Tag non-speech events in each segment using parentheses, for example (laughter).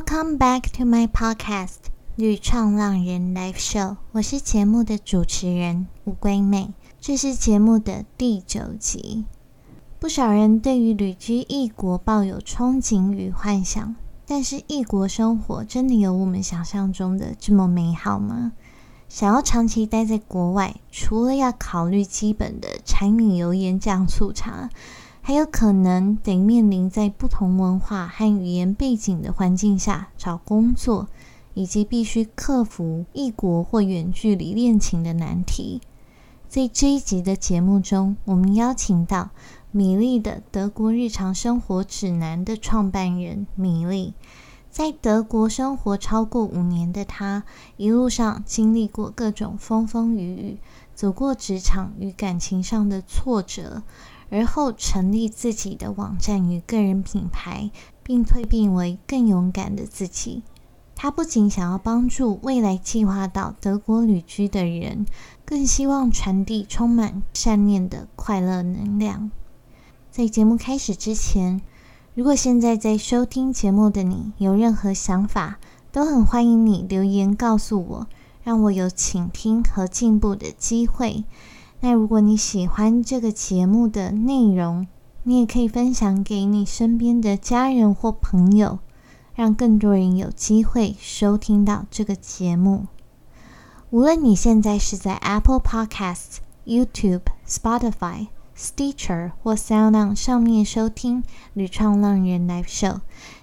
Welcome back to my podcast《旅创浪人 Live Show》，我是节目的主持人乌龟妹，这是节目的第九集。不少人对于旅居异国抱有憧憬与幻想，但是异国生活真的有我们想象中的这么美好吗？想要长期待在国外，除了要考虑基本的柴米油盐酱醋茶。还有可能得面临在不同文化和语言背景的环境下找工作，以及必须克服异国或远距离恋情的难题。在这一集的节目中，我们邀请到米粒的德国日常生活指南的创办人米粒。在德国生活超过五年的他，一路上经历过各种风风雨雨，走过职场与感情上的挫折。而后成立自己的网站与个人品牌，并蜕变为更勇敢的自己。他不仅想要帮助未来计划到德国旅居的人，更希望传递充满善念的快乐能量。在节目开始之前，如果现在在收听节目的你有任何想法，都很欢迎你留言告诉我，让我有倾听和进步的机会。那如果你喜欢这个节目的内容，你也可以分享给你身边的家人或朋友，让更多人有机会收听到这个节目。无论你现在是在 Apple Podcasts、YouTube、Spotify、Stitcher 或 SoundOn 上面收听《旅创浪人 Live Show》，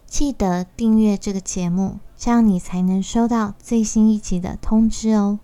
记得订阅这个节目，这样你才能收到最新一集的通知哦。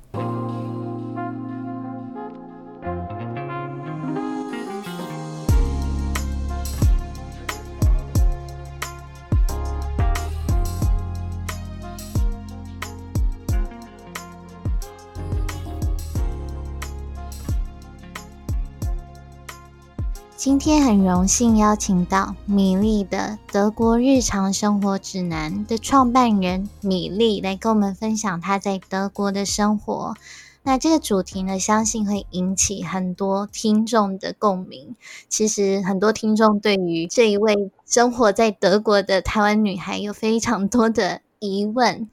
今天很荣幸邀请到米粒的德国日常生活指南的创办人米粒来跟我们分享他在德国的生活。那这个主题呢，相信会引起很多听众的共鸣。其实很多听众对于这一位生活在德国的台湾女孩有非常多的疑问。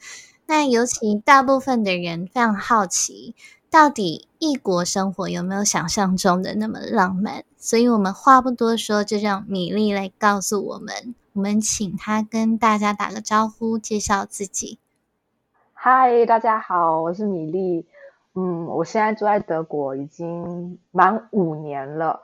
那尤其大部分的人非常好奇。到底异国生活有没有想象中的那么浪漫？所以我们话不多说，就让米粒来告诉我们。我们请他跟大家打个招呼，介绍自己。嗨，大家好，我是米粒。嗯，我现在住在德国已经满五年了。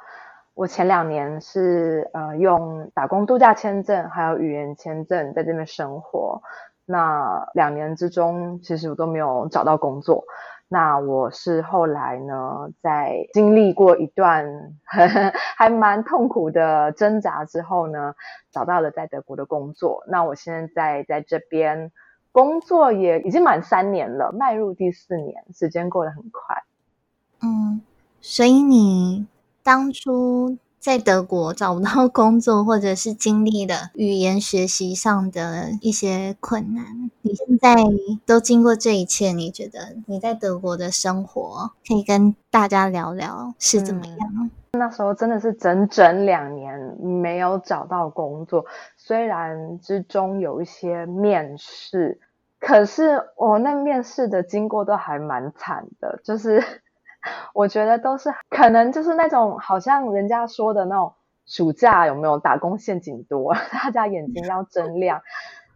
我前两年是呃用打工度假签证还有语言签证在这边生活。那两年之中，其实我都没有找到工作。那我是后来呢，在经历过一段呵 (laughs) 呵还蛮痛苦的挣扎之后呢，找到了在德国的工作。那我现在在这边工作也已经满三年了，迈入第四年，时间过得很快。嗯，所以你当初。在德国找不到工作，或者是经历了语言学习上的一些困难，你现在都经过这一切，你觉得你在德国的生活可以跟大家聊聊是怎么样？那时候真的是整整两年没有找到工作，虽然之中有一些面试，可是我那面试的经过都还蛮惨的，就是。我觉得都是可能就是那种好像人家说的那种暑假有没有打工陷阱多，(laughs) 大家眼睛要睁亮。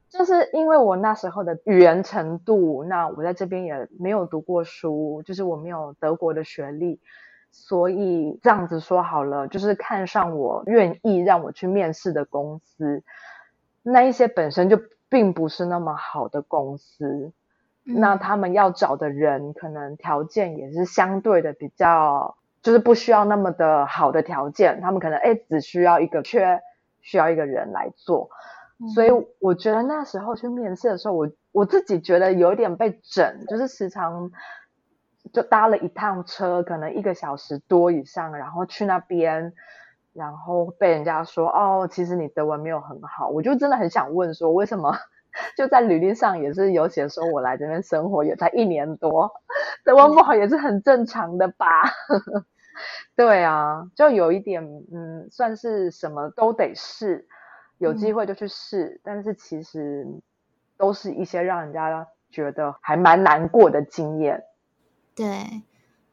就是因为我那时候的语言程度，那我在这边也没有读过书，就是我没有德国的学历，所以这样子说好了，就是看上我愿意让我去面试的公司，那一些本身就并不是那么好的公司。那他们要找的人，可能条件也是相对的比较，就是不需要那么的好的条件。他们可能哎，只需要一个缺，需要一个人来做。所以我觉得那时候去面试的时候，我我自己觉得有点被整，就是时常就搭了一趟车，可能一个小时多以上，然后去那边，然后被人家说哦，其实你德文没有很好。我就真的很想问说，为什么？就在履历上也是有写说，我来这边生活也才一年多，德文不好也是很正常的吧？(laughs) 对啊，就有一点，嗯，算是什么都得试，有机会就去试，但是其实都是一些让人家觉得还蛮难过的经验。对，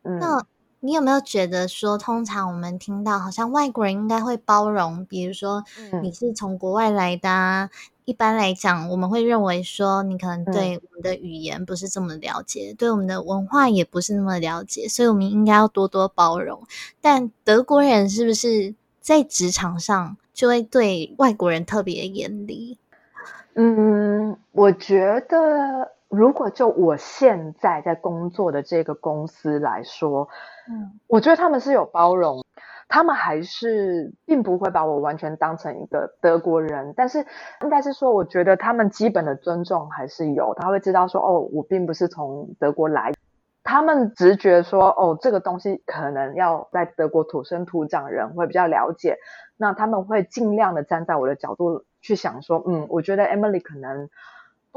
那你有没有觉得说，通常我们听到好像外国人应该会包容，比如说你是从国外来的。一般来讲，我们会认为说，你可能对我们的语言不是这么了解，对我们的文化也不是那么了解，所以我们应该要多多包容。但德国人是不是在职场上就会对外国人特别严厉？嗯，我觉得如果就我现在在工作的这个公司来说，嗯，我觉得他们是有包容。他们还是并不会把我完全当成一个德国人，但是应该是说，我觉得他们基本的尊重还是有。他会知道说，哦，我并不是从德国来，他们直觉说，哦，这个东西可能要在德国土生土长人会比较了解，那他们会尽量的站在我的角度去想说，嗯，我觉得 Emily 可能。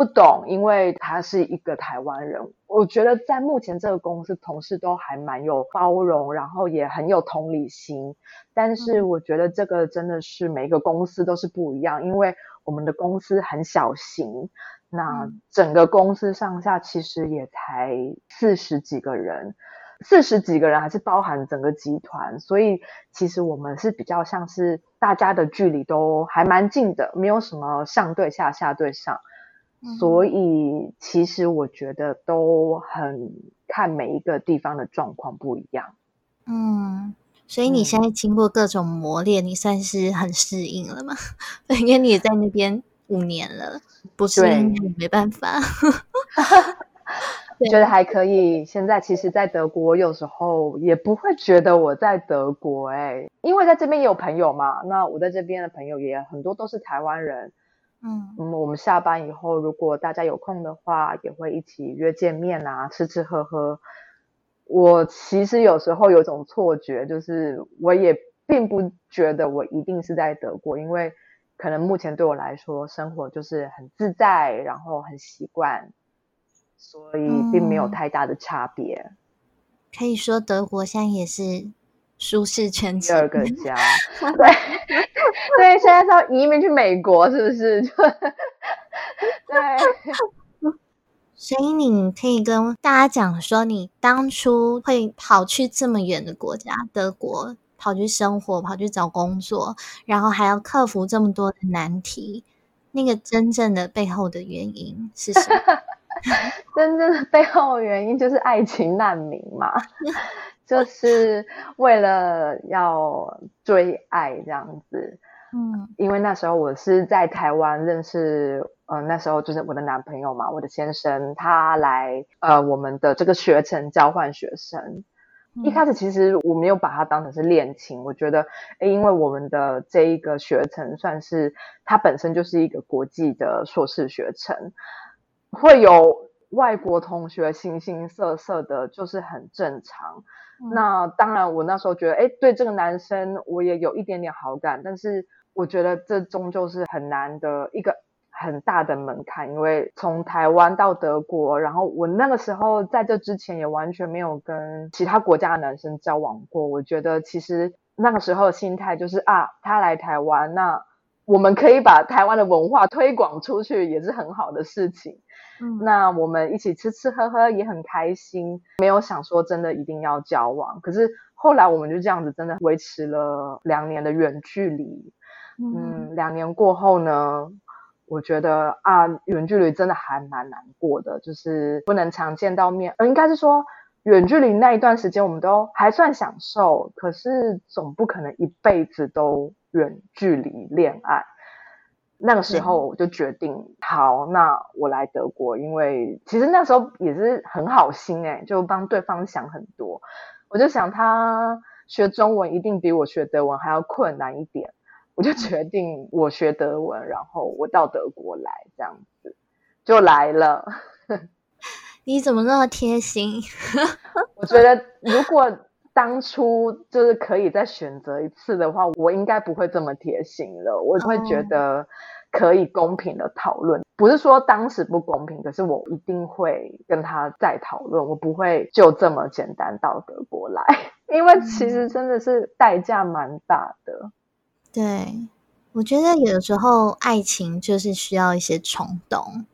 不懂，因为他是一个台湾人。我觉得在目前这个公司，同事都还蛮有包容，然后也很有同理心。但是我觉得这个真的是每一个公司都是不一样，因为我们的公司很小型，那整个公司上下其实也才四十几个人，四十几个人还是包含整个集团，所以其实我们是比较像是大家的距离都还蛮近的，没有什么上对下、下对上。所以，其实我觉得都很看每一个地方的状况不一样。嗯，所以你现在经过各种磨练，你算是很适应了吗？(laughs) 因为你也在那边五年了，不是没办法。(laughs) 觉得还可以。现在其实，在德国有时候也不会觉得我在德国哎，因为在这边也有朋友嘛。那我在这边的朋友也很多都是台湾人。嗯我们下班以后，如果大家有空的话，也会一起约见面啊，吃吃喝喝。我其实有时候有种错觉，就是我也并不觉得我一定是在德国，因为可能目前对我来说，生活就是很自在，然后很习惯，所以并没有太大的差别。可以说，德国现在也是。舒适圈第二个家，(laughs) 对 (laughs) 对，现在是要移民去美国，是不是？(laughs) 对，所以你可以跟大家讲说，你当初会跑去这么远的国家，德国，跑去生活，跑去找工作，然后还要克服这么多的难题，那个真正的背后的原因是什么？真正的背后的原因就是爱情难民嘛。就是为了要追爱这样子，嗯，因为那时候我是在台湾认识，呃，那时候就是我的男朋友嘛，我的先生，他来呃我们的这个学程交换学生。一开始其实我没有把他当成是恋情，我觉得，哎，因为我们的这一个学程算是它本身就是一个国际的硕士学程，会有外国同学形形色色的，就是很正常。那当然，我那时候觉得，哎，对这个男生我也有一点点好感，但是我觉得这终究是很难的一个很大的门槛，因为从台湾到德国，然后我那个时候在这之前也完全没有跟其他国家的男生交往过。我觉得其实那个时候心态就是啊，他来台湾，那我们可以把台湾的文化推广出去，也是很好的事情。那我们一起吃吃喝喝也很开心，没有想说真的一定要交往。可是后来我们就这样子，真的维持了两年的远距离。嗯，两年过后呢，我觉得啊，远距离真的还蛮难过的，就是不能常见到面。应该是说远距离那一段时间我们都还算享受，可是总不可能一辈子都远距离恋爱。那个时候我就决定，好，那我来德国，因为其实那时候也是很好心哎，就帮对方想很多。我就想他学中文一定比我学德文还要困难一点，我就决定我学德文，然后我到德国来这样子，就来了。(laughs) 你怎么那么贴心？(laughs) 我觉得如果。当初就是可以再选择一次的话，我应该不会这么贴心了。我会觉得可以公平的讨论，不是说当时不公平，可是我一定会跟他再讨论。我不会就这么简单到德国来，(laughs) 因为其实真的是代价蛮大的。对，我觉得有的时候爱情就是需要一些冲动。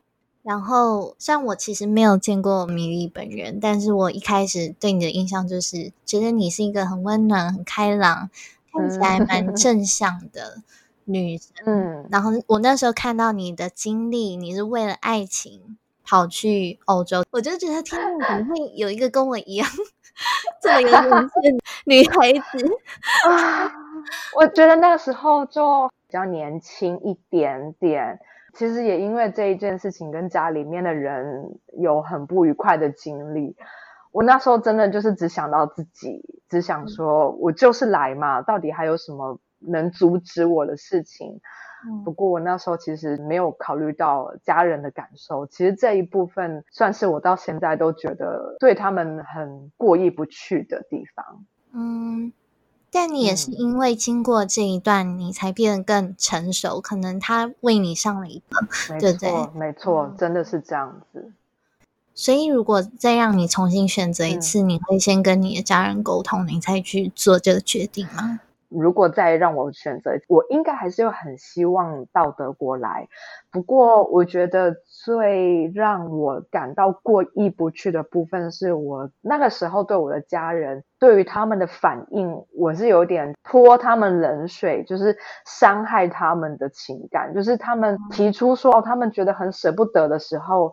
然后，像我其实没有见过米粒本人，但是我一开始对你的印象就是觉得你是一个很温暖、很开朗，看起来蛮正向的女生。(laughs) 嗯，然后我那时候看到你的经历，你是为了爱情跑去欧洲，我就觉得天哪，怎么会有一个跟我一样这么有勇气的女孩子啊？我觉得那个时候就比较年轻一点点。其实也因为这一件事情，跟家里面的人有很不愉快的经历。我那时候真的就是只想到自己，只想说我就是来嘛，到底还有什么能阻止我的事情？不过我那时候其实没有考虑到家人的感受。其实这一部分算是我到现在都觉得对他们很过意不去的地方。嗯。但你也是因为经过这一段，你才变得更成熟。可能他为你上了一课，对不对？没错，真的是这样子。所以，如果再让你重新选择一次，你会先跟你的家人沟通，你再去做这个决定吗？如果再让我选择，我应该还是会很希望到德国来。不过，我觉得最让我感到过意不去的部分，是我那个时候对我的家人，对于他们的反应，我是有点泼他们冷水，就是伤害他们的情感。就是他们提出说，他们觉得很舍不得的时候，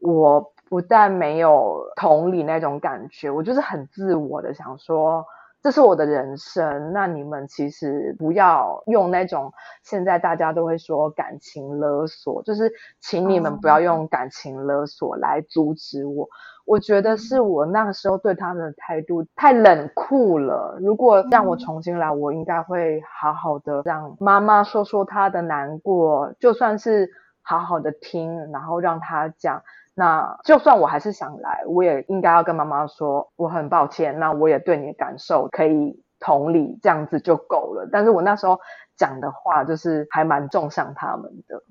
我不但没有同理那种感觉，我就是很自我的想说。这是我的人生，那你们其实不要用那种现在大家都会说感情勒索，就是请你们不要用感情勒索来阻止我。我觉得是我那个时候对他们的态度太冷酷了。如果让我重新来，我应该会好好的让妈妈说说她的难过，就算是好好的听，然后让她讲。那就算我还是想来，我也应该要跟妈妈说，我很抱歉。那我也对你的感受可以同理，这样子就够了。但是我那时候讲的话，就是还蛮重伤他们的。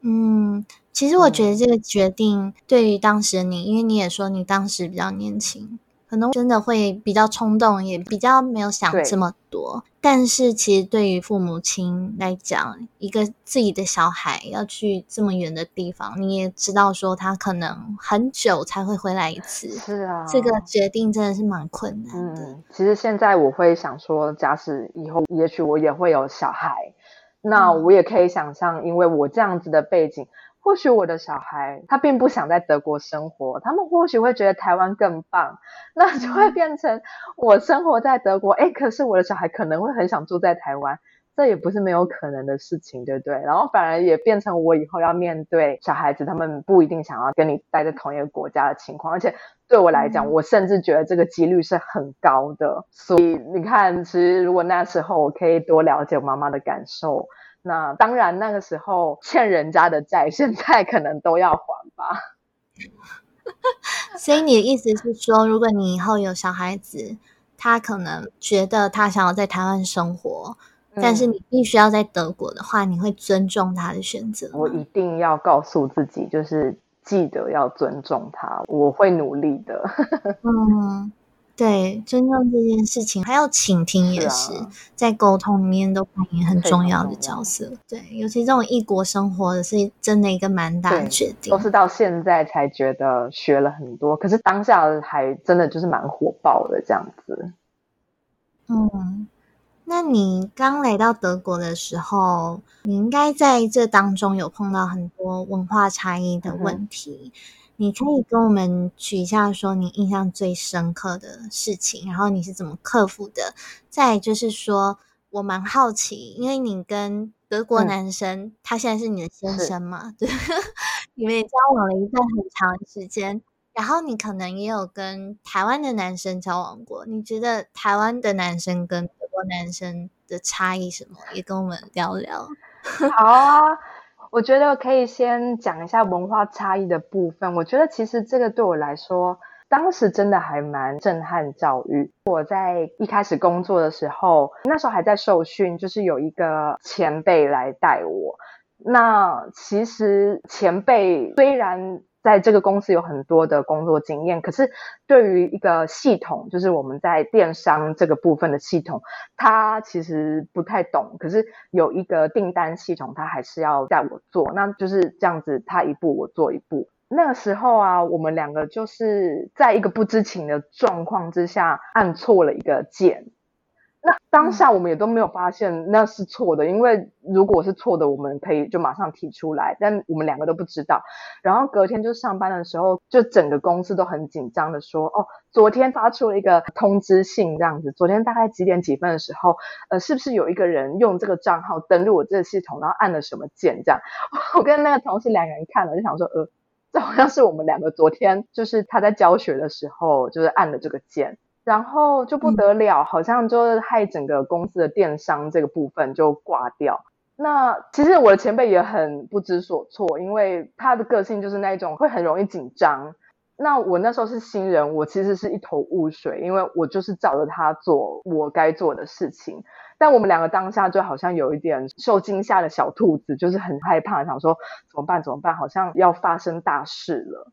嗯，其实我觉得这个决定对于当时的你，因为你也说你当时比较年轻。可能真的会比较冲动，也比较没有想这么多。但是其实对于父母亲来讲，一个自己的小孩要去这么远的地方，你也知道说他可能很久才会回来一次。是啊，这个决定真的是蛮困难的。其实现在我会想说，假使以后也许我也会有小孩，那我也可以想象，因为我这样子的背景。或许我的小孩他并不想在德国生活，他们或许会觉得台湾更棒，那就会变成我生活在德国，哎，可是我的小孩可能会很想住在台湾，这也不是没有可能的事情，对不对？然后反而也变成我以后要面对小孩子，他们不一定想要跟你待在同一个国家的情况，而且对我来讲，我甚至觉得这个几率是很高的。所以你看，其实如果那时候我可以多了解我妈妈的感受。那当然，那个时候欠人家的债，现在可能都要还吧。所以你的意思是说，如果你以后有小孩子，他可能觉得他想要在台湾生活，但是你必须要在德国的话，你会尊重他的选择。我一定要告诉自己，就是记得要尊重他，我会努力的。嗯。对，尊重这件事情，还有倾听也是在沟通里面都扮演很重要的角色。对，尤其这种异国生活是真的一个蛮大的决定。都是到现在才觉得学了很多，可是当下还真的就是蛮火爆的这样子。嗯，那你刚来到德国的时候，你应该在这当中有碰到很多文化差异的问题。你可以跟我们举一下，说你印象最深刻的事情，然后你是怎么克服的？再就是说，我蛮好奇，因为你跟德国男生，他现在是你的先生嘛？对，(laughs) 你们也交往了一段很长时间，然后你可能也有跟台湾的男生交往过。你觉得台湾的男生跟德国男生的差异什么？也跟我们聊聊。(laughs) 好啊。我觉得可以先讲一下文化差异的部分。我觉得其实这个对我来说，当时真的还蛮震撼教育。我在一开始工作的时候，那时候还在受训，就是有一个前辈来带我。那其实前辈虽然在这个公司有很多的工作经验，可是对于一个系统，就是我们在电商这个部分的系统，他其实不太懂。可是有一个订单系统，他还是要带我做，那就是这样子，他一步我做一步。那个时候啊，我们两个就是在一个不知情的状况之下按错了一个键。那当下我们也都没有发现那是错的，因为如果是错的，我们可以就马上提出来，但我们两个都不知道。然后隔天就上班的时候，就整个公司都很紧张的说：“哦，昨天发出了一个通知信，这样子。昨天大概几点几分的时候，呃，是不是有一个人用这个账号登录我这个系统，然后按了什么键？这样，(laughs) 我跟那个同事两个人看了，就想说，呃，这好像是我们两个昨天就是他在教学的时候，就是按了这个键。”然后就不得了，好像就是害整个公司的电商这个部分就挂掉。那其实我的前辈也很不知所措，因为他的个性就是那种会很容易紧张。那我那时候是新人，我其实是一头雾水，因为我就是找着他做我该做的事情。但我们两个当下就好像有一点受惊吓的小兔子，就是很害怕，想说怎么办？怎么办？好像要发生大事了。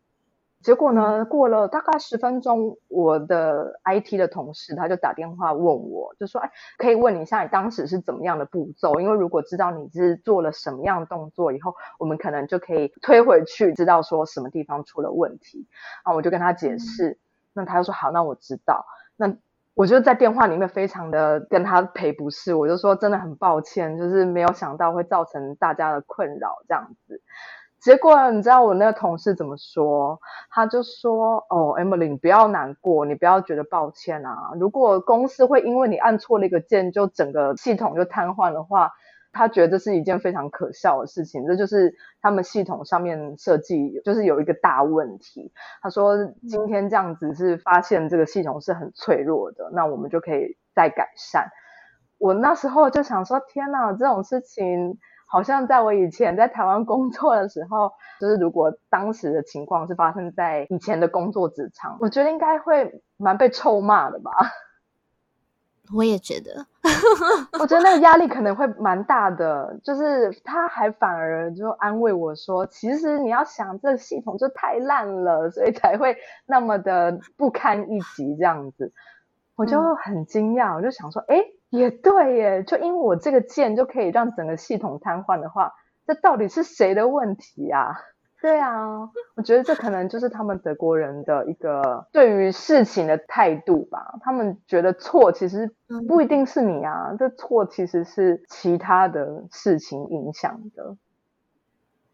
结果呢？过了大概十分钟，我的 IT 的同事他就打电话问我，就说：“哎，可以问你一下，你当时是怎么样的步骤？因为如果知道你是做了什么样的动作以后，我们可能就可以推回去，知道说什么地方出了问题。”啊，我就跟他解释，那他就说：“好，那我知道。”那我就在电话里面非常的跟他赔不是，我就说真的很抱歉，就是没有想到会造成大家的困扰这样子。结果你知道我那个同事怎么说？他就说：“哦，Emily，你不要难过，你不要觉得抱歉啊。如果公司会因为你按错了一个键，就整个系统就瘫痪的话，他觉得是一件非常可笑的事情。这就是他们系统上面设计就是有一个大问题。他说今天这样子是发现这个系统是很脆弱的，那我们就可以再改善。我那时候就想说：天哪，这种事情。”好像在我以前在台湾工作的时候，就是如果当时的情况是发生在以前的工作职场，我觉得应该会蛮被臭骂的吧。(laughs) 我也觉得，我觉得那个压力可能会蛮大的。就是他还反而就安慰我说：“其实你要想，这系统就太烂了，所以才会那么的不堪一击这样子。”我就很惊讶，我就想说：“哎。”也对耶，就因为我这个键就可以让整个系统瘫痪的话，这到底是谁的问题呀？对啊，我觉得这可能就是他们德国人的一个对于事情的态度吧。他们觉得错其实不一定是你啊，这错其实是其他的事情影响的。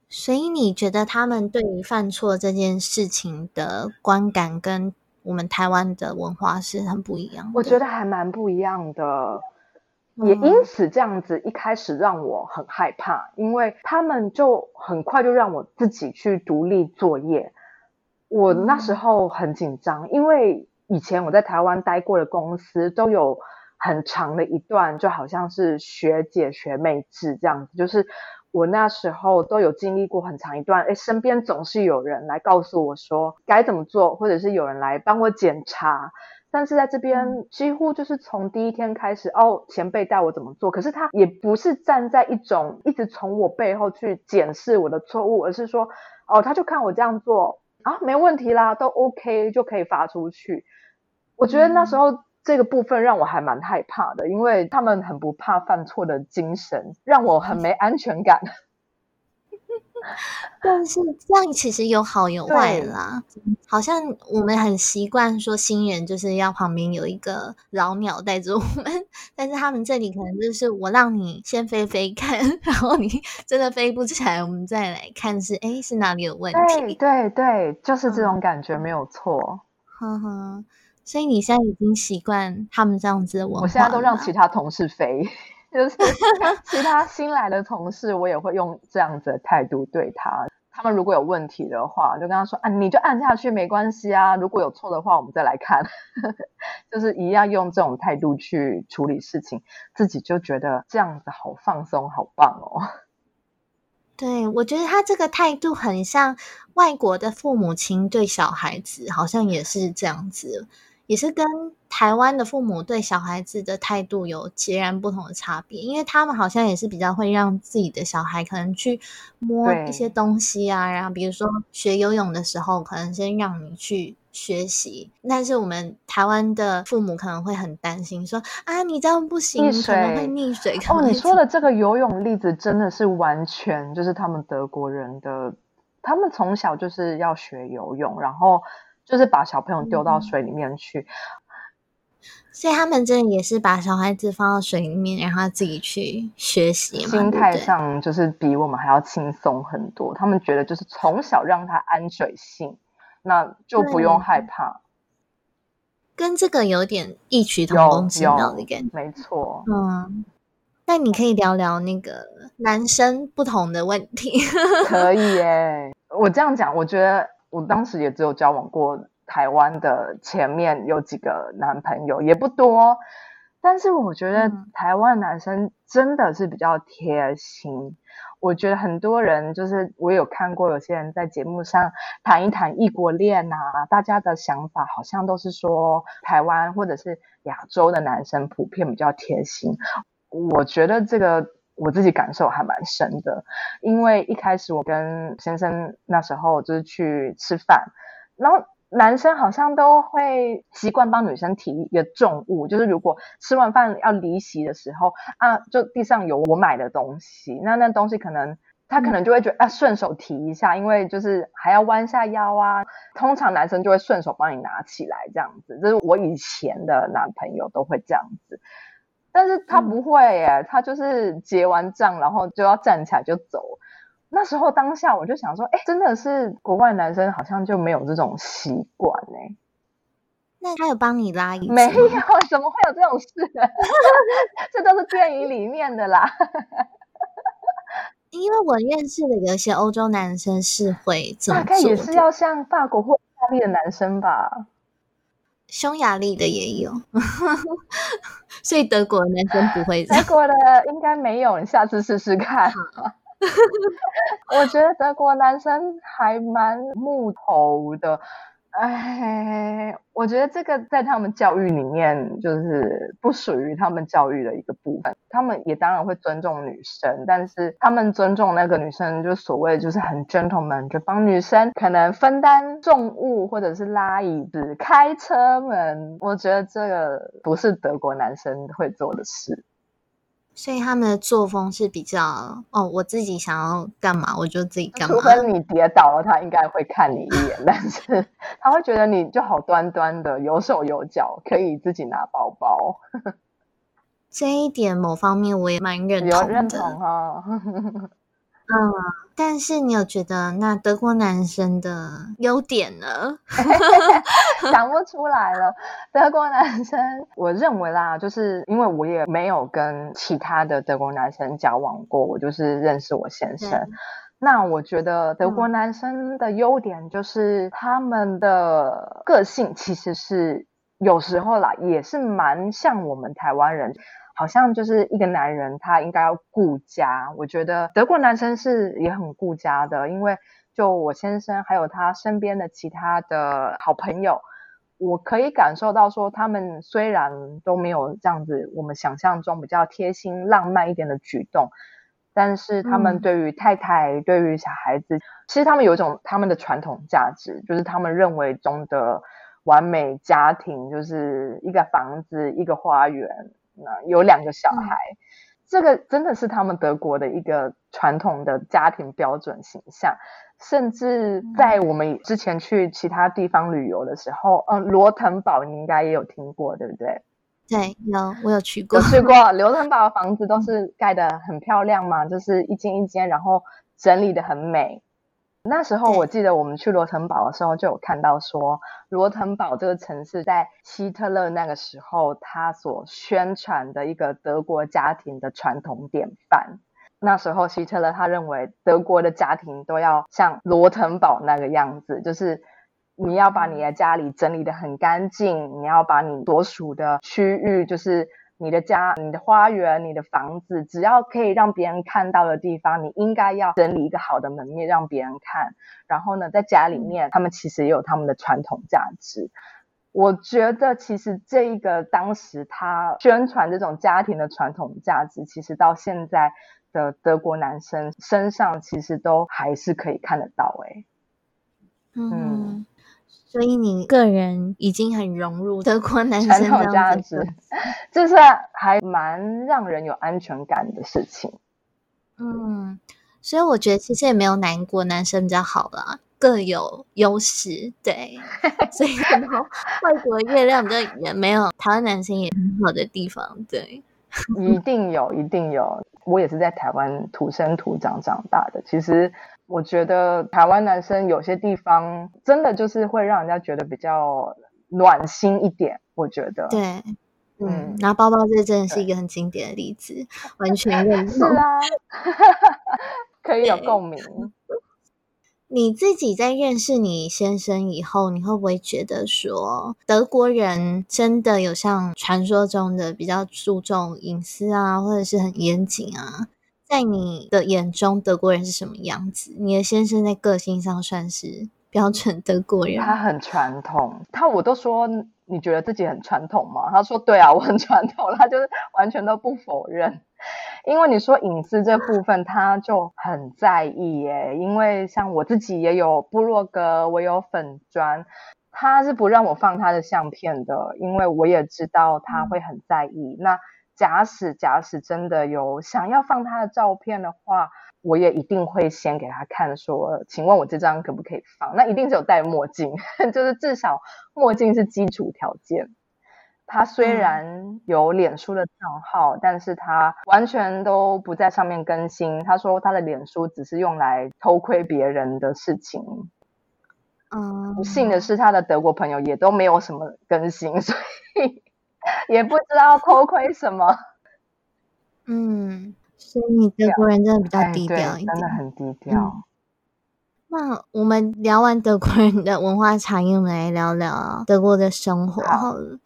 所以你觉得他们对于犯错这件事情的观感跟？我们台湾的文化是很不一样，我觉得还蛮不一样的，也因此这样子一开始让我很害怕，因为他们就很快就让我自己去独立作业，我那时候很紧张，因为以前我在台湾待过的公司都有很长的一段，就好像是学姐学妹制这样子，就是。我那时候都有经历过很长一段，哎，身边总是有人来告诉我说该怎么做，或者是有人来帮我检查。但是在这边几乎就是从第一天开始，哦，前辈带我怎么做，可是他也不是站在一种一直从我背后去检视我的错误，而是说，哦，他就看我这样做啊，没问题啦，都 OK 就可以发出去。我觉得那时候。这个部分让我还蛮害怕的，因为他们很不怕犯错的精神，让我很没安全感。(laughs) 但是这样其实有好有坏啦，好像我们很习惯说新人就是要旁边有一个老鸟带着我们，(laughs) 但是他们这里可能就是我让你先飞飞看，然后你真的飞不起来，我们再来看是哎是哪里有问题。对对，就是这种感觉没有错。呵呵。所以你现在已经习惯他们这样子的文化。我现在都让其他同事飞，(laughs) 就是其他新来的同事，我也会用这样子的态度对他。他们如果有问题的话，就跟他说啊，你就按下去没关系啊。如果有错的话，我们再来看。(laughs) 就是一样用这种态度去处理事情，自己就觉得这样子好放松，好棒哦。(laughs) 对，我觉得他这个态度很像外国的父母亲对小孩子，好像也是这样子。也是跟台湾的父母对小孩子的态度有截然不同的差别，因为他们好像也是比较会让自己的小孩可能去摸一些东西啊，然后比如说学游泳的时候，可能先让你去学习，但是我们台湾的父母可能会很担心，说啊你这样不行，可能会溺水。哦，你说的这个游泳例子真的是完全就是他们德国人的，他们从小就是要学游泳，然后。就是把小朋友丢到水里面去，所以他们真的也是把小孩子放到水里面，让他自己去学习。心态上就是比我们还要轻松很多。他们觉得就是从小让他安水性，那就不用害怕。跟这个有点异曲同工之妙的感觉，没错。嗯，那你可以聊聊那个男生不同的问题。(laughs) 可以耶，我这样讲，我觉得。我当时也只有交往过台湾的，前面有几个男朋友也不多，但是我觉得台湾男生真的是比较贴心。我觉得很多人就是我有看过有些人在节目上谈一谈异国恋啊，大家的想法好像都是说台湾或者是亚洲的男生普遍比较贴心。我觉得这个。我自己感受还蛮深的，因为一开始我跟先生那时候就是去吃饭，然后男生好像都会习惯帮女生提一个重物，就是如果吃完饭要离席的时候啊，就地上有我买的东西，那那东西可能他可能就会觉得啊顺手提一下，因为就是还要弯下腰啊，通常男生就会顺手帮你拿起来这样子，这是我以前的男朋友都会这样子。但是他不会耶，他就是结完账然后就要站起来就走。那时候当下我就想说，哎，真的是国外男生好像就没有这种习惯哎。那他有帮你拉椅子没有，怎么会有这种事？(laughs) 这都是电影里面的啦。(laughs) 因为我认识的有一些欧洲男生是会这么做，大概也是要像法国或意大利的男生吧。匈牙利的也有，(laughs) 所以德国的男生不会。德国的应该没有，你下次试试看。(laughs) 我觉得德国男生还蛮木头的。哎，我觉得这个在他们教育里面就是不属于他们教育的一个部分。他们也当然会尊重女生，但是他们尊重那个女生，就所谓就是很 gentleman，就帮女生可能分担重物，或者是拉椅子、开车门。我觉得这个不是德国男生会做的事。所以他们的作风是比较哦，我自己想要干嘛我就自己干嘛。除非你跌倒了，他应该会看你一眼，(laughs) 但是他会觉得你就好端端的，有手有脚，可以自己拿包包。(laughs) 这一点某方面我也蛮认同的。认同哈。(laughs) 嗯，但是你有觉得那德国男生的优点呢？(laughs) 想不出来了。德国男生，我认为啦，就是因为我也没有跟其他的德国男生交往过，我就是认识我先生。那我觉得德国男生的优点就是他们的个性其实是有时候啦，也是蛮像我们台湾人。好像就是一个男人，他应该要顾家。我觉得德国男生是也很顾家的，因为就我先生还有他身边的其他的好朋友，我可以感受到说，他们虽然都没有这样子我们想象中比较贴心、浪漫一点的举动，但是他们对于太太、对于小孩子，其实他们有一种他们的传统价值，就是他们认为中的完美家庭，就是一个房子、一个花园。那有两个小孩，这个真的是他们德国的一个传统的家庭标准形象。甚至在我们之前去其他地方旅游的时候，嗯，罗腾堡你应该也有听过，对不对？对，有我有去过，有去过。罗腾堡的房子都是盖得很漂亮嘛，就是一间一间，然后整理的很美。那时候我记得我们去罗滕堡的时候，就有看到说，罗滕堡这个城市在希特勒那个时候，他所宣传的一个德国家庭的传统典范。那时候希特勒他认为德国的家庭都要像罗滕堡那个样子，就是你要把你的家里整理的很干净，你要把你所属的区域就是。你的家、你的花园、你的房子，只要可以让别人看到的地方，你应该要整理一个好的门面让别人看。然后呢，在家里面，他们其实也有他们的传统价值。我觉得其实这一个当时他宣传这种家庭的传统价值，其实到现在的德国男生身上，其实都还是可以看得到。哎，嗯，所以你个人已经很融入德国男生传统价值，这是还蛮让人有安全感的事情。嗯，所以我觉得其实也没有难过，男生比较好啦。各有优势，对，(laughs) 所以然后外国月亮比较圆，没有台湾男生也很好的地方，对，一定有，一定有。我也是在台湾土生土长长大的，其实我觉得台湾男生有些地方真的就是会让人家觉得比较暖心一点，我觉得，对，嗯，拿包包这真的是一个很经典的例子，完全认同，(laughs) 是啊，可以有共鸣。你自己在认识你先生以后，你会不会觉得说德国人真的有像传说中的比较注重隐私啊，或者是很严谨啊？在你的眼中，德国人是什么样子？你的先生在个性上算是标准德国人？他很传统，他我都说你觉得自己很传统吗？他说对啊，我很传统，他就是完全都不否认。因为你说隐私这部分，他就很在意耶。因为像我自己也有部落格，我有粉砖，他是不让我放他的相片的，因为我也知道他会很在意。那假使假使真的有想要放他的照片的话，我也一定会先给他看，说，请问我这张可不可以放？那一定是有戴墨镜，(laughs) 就是至少墨镜是基础条件。他虽然有脸书的账号，但是他完全都不在上面更新。他说他的脸书只是用来偷窥别人的事情。嗯，不幸的是，他的德国朋友也都没有什么更新，(laughs) 所以也不知道偷窥什么。嗯，所以德国人真的比较低调一点，真的很低调。那我们聊完德国人的文化差异，我们来聊聊德国的生活好了。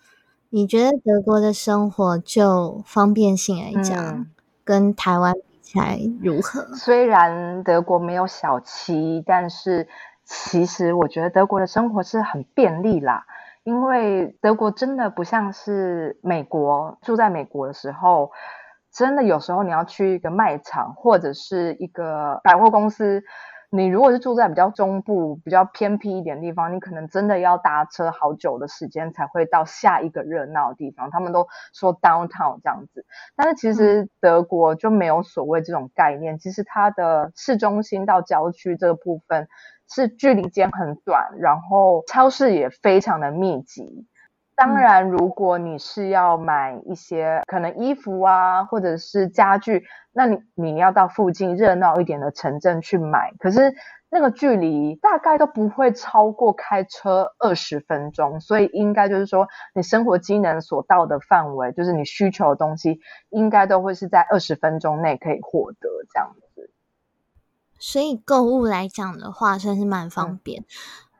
你觉得德国的生活就方便性来讲，跟台湾比起来如何？虽然德国没有小七，但是其实我觉得德国的生活是很便利啦。因为德国真的不像是美国，住在美国的时候，真的有时候你要去一个卖场或者是一个百货公司。你如果是住在比较中部、比较偏僻一点地方，你可能真的要搭车好久的时间才会到下一个热闹的地方。他们都说 downtown 这样子，但是其实德国就没有所谓这种概念。其实它的市中心到郊区这个部分是距离间很短，然后超市也非常的密集。当然，如果你是要买一些可能衣服啊，或者是家具，那你你要到附近热闹一点的城镇去买。可是那个距离大概都不会超过开车二十分钟，所以应该就是说，你生活机能所到的范围，就是你需求的东西，应该都会是在二十分钟内可以获得这样子。所以购物来讲的话，算是蛮方便。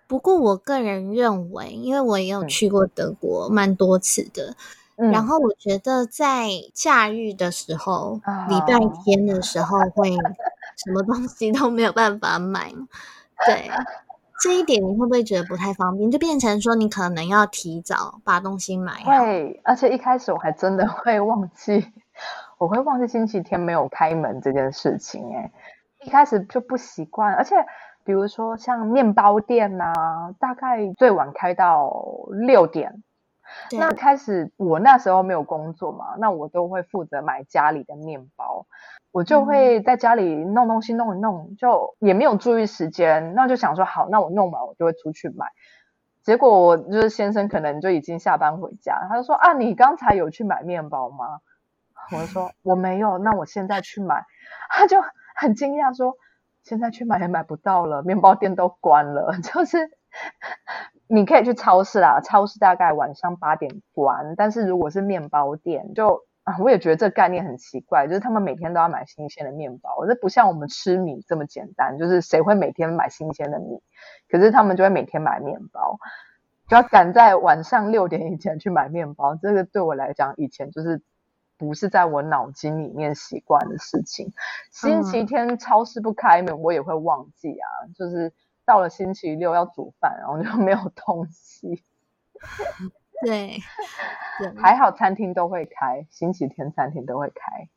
不过，我个人认为，因为我也有去过德国蛮多次的，然后我觉得在假日的时候，礼拜天的时候会什么东西都没有办法买。对，这一点你会不会觉得不太方便？就变成说你可能要提早把东西买。会，而且一开始我还真的会忘记，我会忘记星期天没有开门这件事情。哎，一开始就不习惯，而且。比如说像面包店呐，大概最晚开到六点。那开始我那时候没有工作嘛，那我都会负责买家里的面包，我就会在家里弄东西弄一弄，就也没有注意时间，那就想说好，那我弄完我就会出去买。结果我就是先生可能就已经下班回家，他就说啊，你刚才有去买面包吗？我就说我没有，那我现在去买。(laughs) 他就很惊讶说。现在去买也买不到了，面包店都关了。(laughs) 就是你可以去超市啦，超市大概晚上八点关。但是如果是面包店，就啊，我也觉得这概念很奇怪，就是他们每天都要买新鲜的面包，这不像我们吃米这么简单。就是谁会每天买新鲜的米？可是他们就会每天买面包，就要赶在晚上六点以前去买面包。这个对我来讲，以前就是。不是在我脑筋里面习惯的事情。星期天超市不开门，我也会忘记啊。就是到了星期六要煮饭，然后就没有东西。(laughs) 对，对，还好餐厅都会开，星期天餐厅都会开。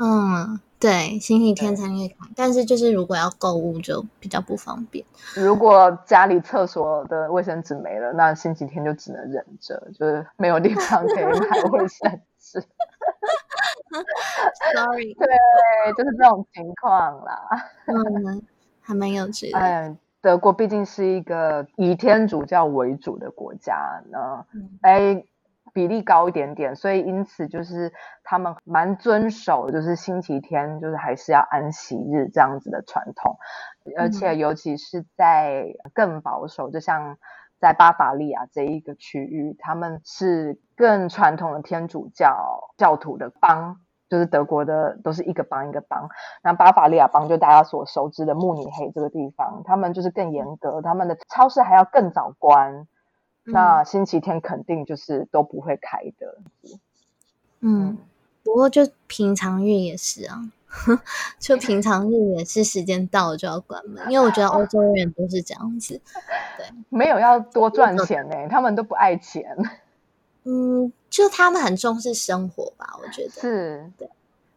嗯，对，星期天餐厅会开，但是就是如果要购物就比较不方便。如果家里厕所的卫生纸没了，那星期天就只能忍着，就是没有地方可以买卫生纸。(laughs) Sorry，对，就是这种情况啦。嗯，还蛮有趣的。哎，德国毕竟是一个以天主教为主的国家呢，嗯哎，比例高一点点，所以因此就是他们蛮遵守，就是星期天就是还是要安息日这样子的传统，而且尤其是在更保守，就像在巴伐利亚这一个区域，他们是更传统的天主教教徒的邦。就是德国的都是一个邦一个邦，那巴伐利亚邦就大家所熟知的慕尼黑这个地方，他们就是更严格，他们的超市还要更早关，那星期天肯定就是都不会开的。嗯，不过就平常日也是啊，(laughs) 就平常日也是时间到了就要关门，因为我觉得欧洲人都是这样子。对没有要多赚钱呢、他们都不爱钱。嗯，就他们很重视生活吧，我觉得是，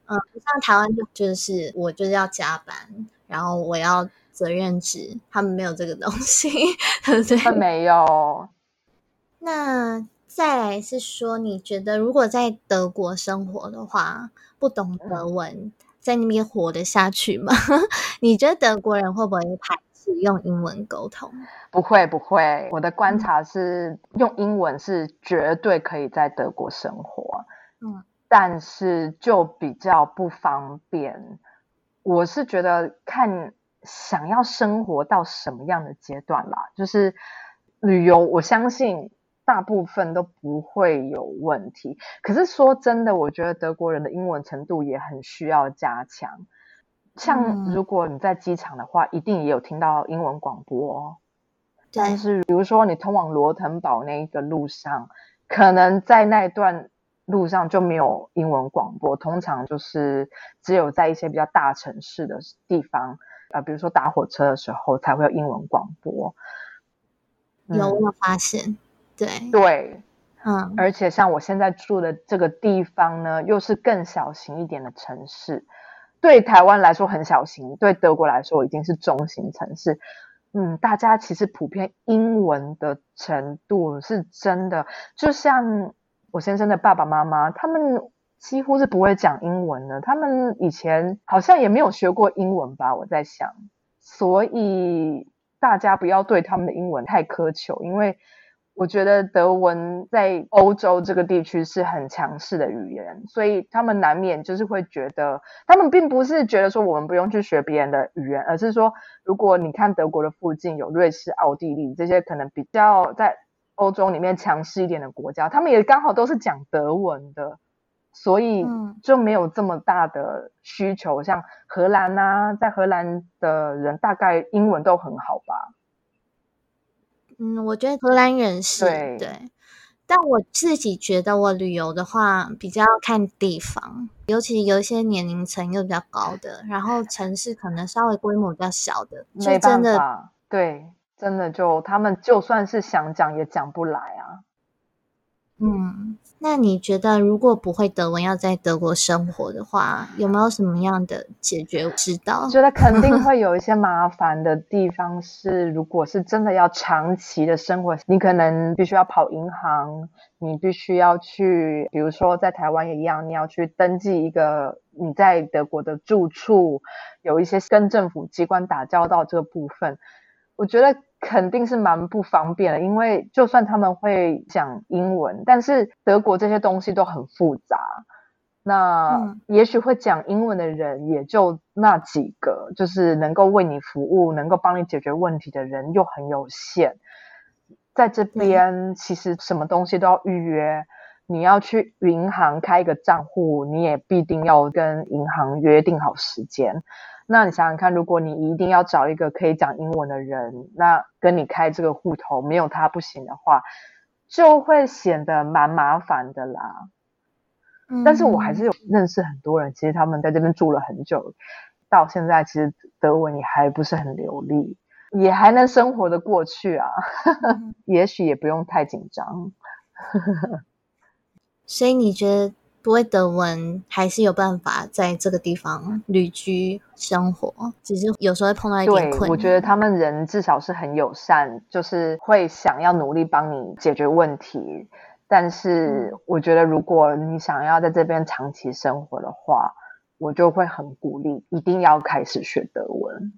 嗯，像台湾就就是我就是要加班，然后我要责任制，他们没有这个东西，对 (laughs) 不对？没有。那再来是说，你觉得如果在德国生活的话，不懂德文，在那边活得下去吗？(laughs) 你觉得德国人会不会排斥用英文沟通？不会不会，我的观察是，用英文是绝对可以在德国生活，嗯，但是就比较不方便。我是觉得看想要生活到什么样的阶段啦，就是旅游，我相信大部分都不会有问题。可是说真的，我觉得德国人的英文程度也很需要加强。像嗯如果你在机场的话，一定也有听到英文广播哦。但，是比如说你通往罗滕堡那一个路上，可能在那一段路上就没有英文广播，通常就是只有在一些比较大城市的地方，呃，比如说打火车的时候才会有英文广播。嗯有我有发现，对，对，嗯。而且像我现在住的这个地方呢，又是更小型一点的城市，对台湾来说很小型，对德国来说已经是中型城市。嗯，大家其实普遍英文的程度是真的，就像我先生的爸爸妈妈，他们几乎是不会讲英文的，他们以前好像也没有学过英文吧，我在想，所以大家不要对他们的英文太苛求，因为我觉得德文在欧洲这个地区是很强势的语言，所以他们难免就是会觉得，他们并不是觉得说我们不用去学别人的语言，而是说，如果你看德国的附近有瑞士、奥地利这些可能比较在欧洲里面强势一点的国家，他们也刚好都是讲德文的，所以嗯就没有这么大的需求。像荷兰啊，在荷兰的人大概英文都很好吧。嗯，我觉得荷兰人是对对，但我自己觉得我旅游的话比较看地方，尤其有一些年龄层又比较高的，然后城市可能稍微规模比较小的，就没办真的法，对，真的就他们就算是想讲也讲不来啊。嗯。那你觉得如果不会德文要在德国生活的话，有没有什么样的解决之道？觉得肯定 (laughs) 会有一些麻烦的地方是，如果是真的要长期的生活，你可能必须要跑银行，你必须要去，比如说在台湾也一样，你要去登记一个你在德国的住处，有一些跟政府机关打交道这个部分，我觉得肯定是蛮不方便的，因为就算他们会讲英文，但是德国这些东西都很复杂。那嗯也许会讲英文的人也就那几个，就是能够为你服务、能够帮你解决问题的人又很有限。在这边，其实什么东西都要预约。你要去银行开一个账户，你也必定要跟银行约定好时间。那你想想看，如果你一定要找一个可以讲英文的人，那跟你开这个户头，没有他不行的话，就会显得蛮麻烦的啦。但是我还是有认识很多人，其实他们在这边住了很久，到现在其实德文也还不是很流利。也还能生活的过去啊，(laughs) 也许也不用太紧张。(laughs) 所以你觉得不会德文，还是有办法在这个地方旅居生活？只是有时候会碰到一点困难。我觉得他们人至少是很友善，就是会想要努力帮你解决问题。但是我觉得，如果你想要在这边长期生活的话，我就会很鼓励，一定要开始学德文。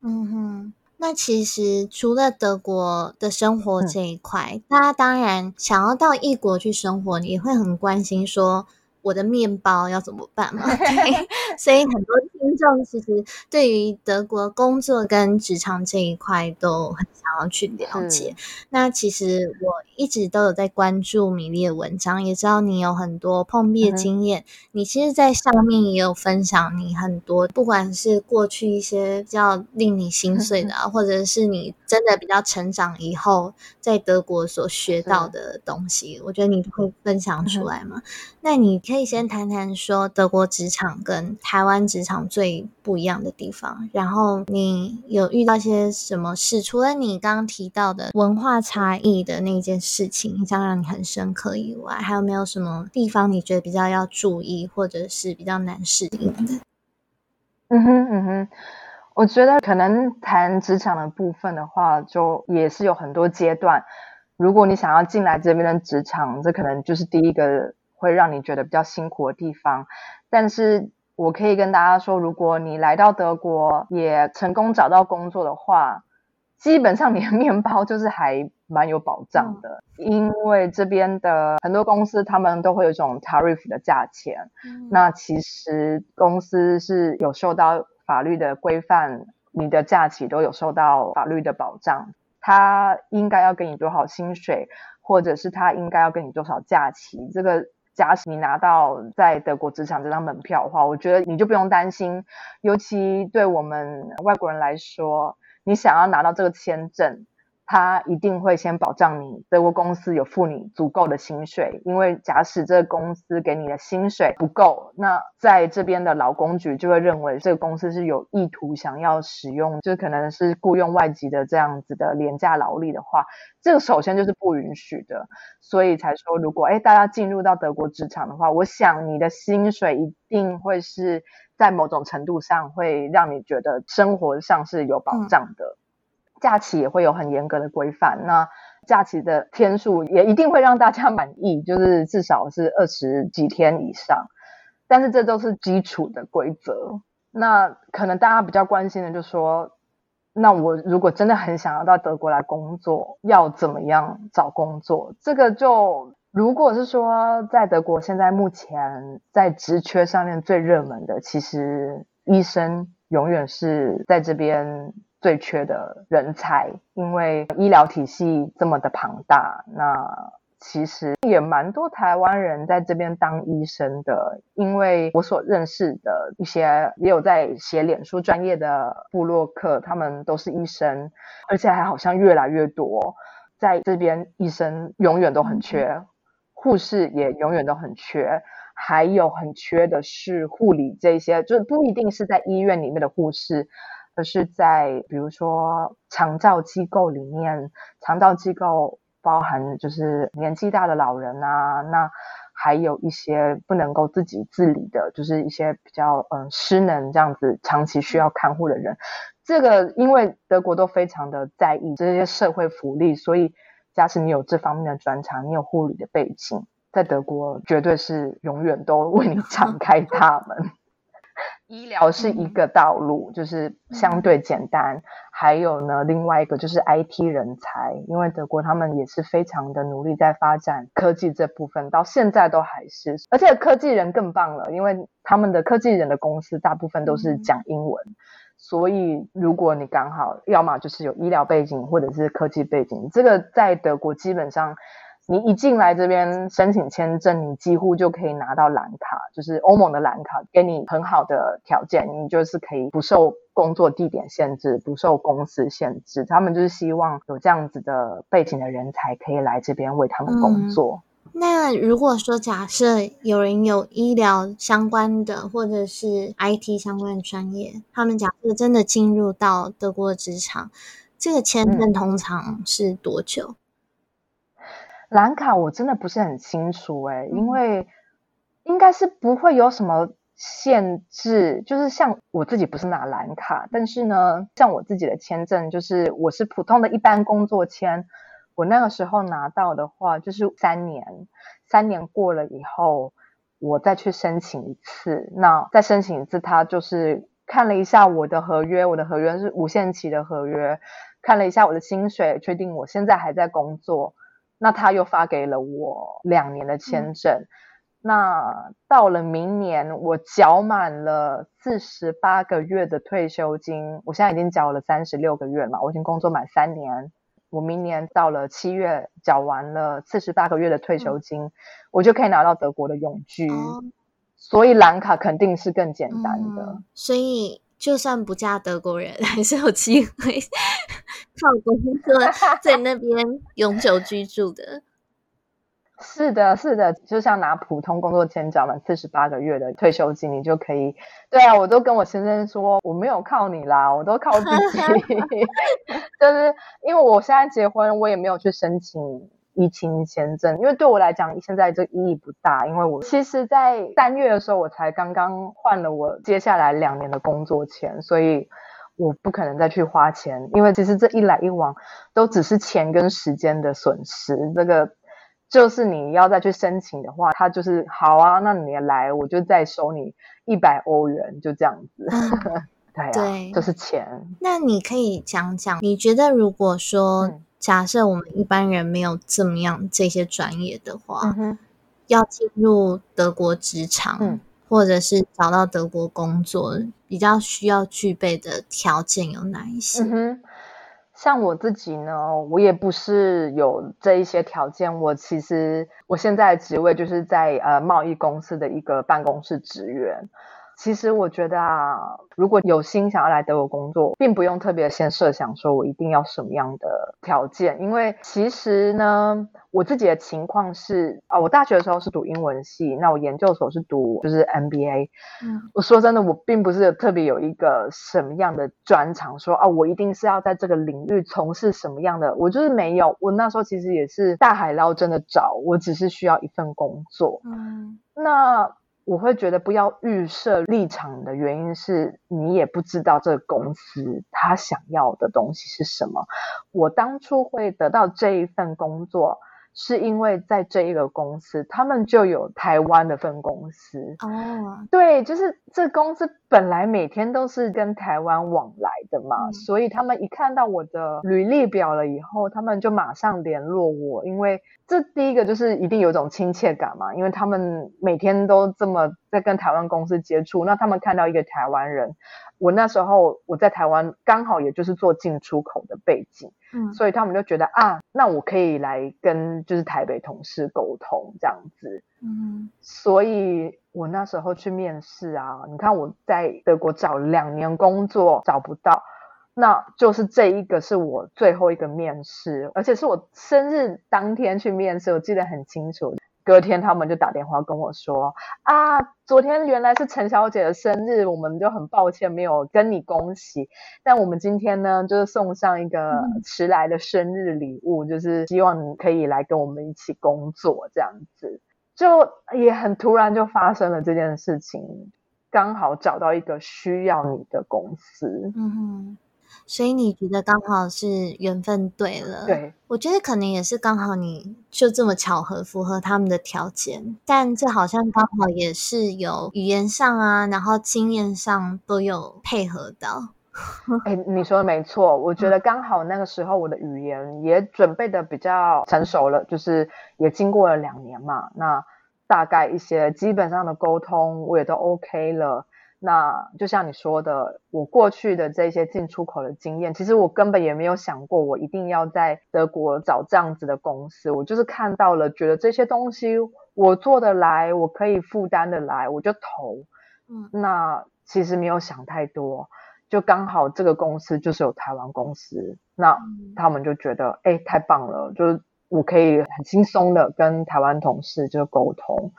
嗯哼，那其实除了德国的生活这一块，大家当然想要到异国去生活，也会很关心说。我的面包要怎么办嘛？(laughs) 对，所以很多听众其实对于德国工作跟职场这一块都很想要去了解。那其实我一直都有在关注米粒的文章，也知道你有很多碰壁的经验。你其实，在上面也有分享你很多，不管是过去一些比较令你心碎的，或者是你真的比较成长以后在德国所学到的东西，我觉得你会分享出来吗？那你可以先谈谈说德国职场跟台湾职场最不一样的地方，然后你有遇到些什么事？除了你刚刚提到的文化差异的那件事情，印象让你很深刻以外，还有没有什么地方你觉得比较要注意，或者是比较难适应的？嗯哼嗯哼，我觉得可能谈职场的部分的话，就也是有很多阶段。如果你想要进来这边的职场，这可能就是第一个。会让你觉得比较辛苦的地方，但是我可以跟大家说，如果你来到德国也成功找到工作的话，基本上你的面包就是还蛮有保障的，因为这边的很多公司他们都会有一种 tariff 的价钱，那其实公司是有受到法律的规范，你的假期都有受到法律的保障，他应该要给你多少薪水，或者是他应该要给你多少假期，这个。假使你拿到在德国职场这张门票的话，我觉得你就不用担心。尤其对我们外国人来说，你想要拿到这个签证。他一定会先保障你，德国公司有付你足够的薪水，因为假使这个公司给你的薪水不够，那在这边的劳工局就会认为这个公司是有意图想要使用，就可能是雇佣外籍的这样子的廉价劳力的话，这个首先就是不允许的，所以才说如果哎大家进入到德国职场的话，我想你的薪水一定会是在某种程度上会让你觉得生活上是有保障的。假期也会有很严格的规范，那假期的天数也一定会让大家满意，(laughs) 就是至少是二十几天以上。但是这都是基础的规则。那可能大家比较关心的，就说，那我如果真的很想要到德国来工作，要怎么样找工作？这个就如果是说在德国现在目前在职缺上面最热门的，其实医生永远是在这边。最缺的人才，因为医疗体系这么的庞大，那其实也蛮多台湾人在这边当医生的。因为我所认识的一些也有在写脸书专业的布洛克，他们都是医生，而且还好像越来越多。在这边，医生永远都很缺，护士也永远都很缺，还有很缺的是护理这些，就不一定是在医院里面的护士。可是在比如说长照机构里面，长照机构包含就是年纪大的老人啊，那还有一些不能够自己自理的，就是一些比较嗯失能这样子长期需要看护的人。这个因为德国都非常的在意这些社会福利，所以假使你有这方面的专长，你有护理的背景，在德国绝对是永远都 (laughs) 为你敞开大门。医疗是一个道路，就是相对简单。还有呢，另外一个就是 IT 人才，因为德国他们也是非常的努力在发展科技这部分，到现在都还是。而且科技人更棒了，因为他们的科技人的公司大部分都是讲英文，所以如果你刚好要么就是有医疗背景，或者是科技背景，这个在德国基本上。你一进来这边申请签证，你几乎就可以拿到蓝卡，就是欧盟的蓝卡，给你很好的条件，你就是可以不受工作地点限制，不受公司限制。他们就是希望有这样子的背景的人才可以来这边为他们工作。那如果说假设有人有医疗相关的或者是 IT 相关的专业，他们假设真的进入到德国职场，这个签证通常是多久？蓝卡我真的不是很清楚哎，因为应该是不会有什么限制，就是像我自己不是拿蓝卡，但是呢，像我自己的签证就是我是普通的一般工作签。我那个时候拿到的话，就是三年，三年过了以后，我再去申请一次。那再申请一次，他就是看了一下我的合约，我的合约是无限期的合约，看了一下我的薪水，确定我现在还在工作，那他又发给了我两年的签证。那到了明年，我缴满了四十八个月的退休金，我现在已经缴了三十六个月嘛，我已经工作满三年。我明年到了七月缴完了四十八个月的退休金，我就可以拿到德国的永居。所以蓝卡肯定是更简单的。所以就算不嫁德国人，(laughs) 还是有机会靠工作在那边永久居住的。是的，是的，就像拿普通工作签缴满四十八个月的退休金，你就可以。对啊，我都跟我先生说，我没有靠你啦，我都靠自己。(laughs) 就是因为我现在结婚，我也没有去申请疫情签证，因为对我来讲，现在这意义不大。因为我其实，在三月的时候，我才刚刚换了我接下来两年的工作签，所以我不可能再去花钱，因为其实这一来一往都只是钱跟时间的损失。这个。就是你要再去申请的话，他就是好啊，那你来，我就再收你一百欧元，就这样子。(laughs) 对啊，就是钱。那你可以讲讲，你觉得如果说假设我们一般人没有这么样这些专业的话，要进入德国职场，或者是找到德国工作，比较需要具备的条件有哪一些？像我自己呢，我也不是有这一些条件。我其实我现在职位就是在呃贸易公司的一个办公室职员。其实我觉得啊，如果有心想要来德国工作，并不用特别先设想说我一定要什么样的条件，因为其实呢，我自己的情况是啊，我大学的时候是读英文系，那我研究所是读就是 MBA。嗯，我说真的，我并不是特别有一个什么样的专长，说啊，我一定是要在这个领域从事什么样的，我就是没有。我那时候其实也是大海捞针的找，我只是需要一份工作。嗯，那。我会觉得不要预设立场的原因是你也不知道这个公司他想要的东西是什么。我当初会得到这一份工作。是因为在这一个公司，他们就有台湾的分公司哦，对，就是这公司本来每天都是跟台湾往来的嘛，所以他们一看到我的履历表了以后，他们就马上联络我，因为这第一个就是一定有一种亲切感嘛，因为他们每天都这么在跟台湾公司接触，那他们看到一个台湾人。我那时候我在台湾，刚好也就是做进出口的背景，嗯，所以他们就觉得啊，那我可以来跟就是台北同事沟通这样子，嗯，所以我那时候去面试啊，你看我在德国找两年工作找不到，那就是这一个是我最后一个面试，而且是我生日当天去面试，我记得很清楚。隔天他们就打电话跟我说啊，昨天原来是陈小姐的生日，我们就很抱歉没有跟你恭喜。但我们今天呢，就是送上一个迟来的生日礼物，就是希望你可以来跟我们一起工作，这样子就也很突然就发生了这件事情，刚好找到一个需要你的公司。嗯哼。所以你觉得刚好是缘分对了？对，我觉得可能也是刚好你就这么巧合符合他们的条件，但这好像刚好也是有语言上啊，然后经验上都有配合到。(laughs) 哎，你说的没错，我觉得刚好那个时候我的语言也准备的比较成熟了，就是也经过了两年嘛，那大概一些基本上的沟通我也都 OK 了。那就像你说的，我过去的这些进出口的经验，其实我根本也没有想过，我一定要在德国找这样子的公司。我就是看到了，觉得这些东西我做得来，我可以负担的来，我就投。嗯，那其实没有想太多，就刚好这个公司就是有台湾公司，那他们就觉得，哎，太棒了，就是。我可以很轻松的跟台湾同事就沟通。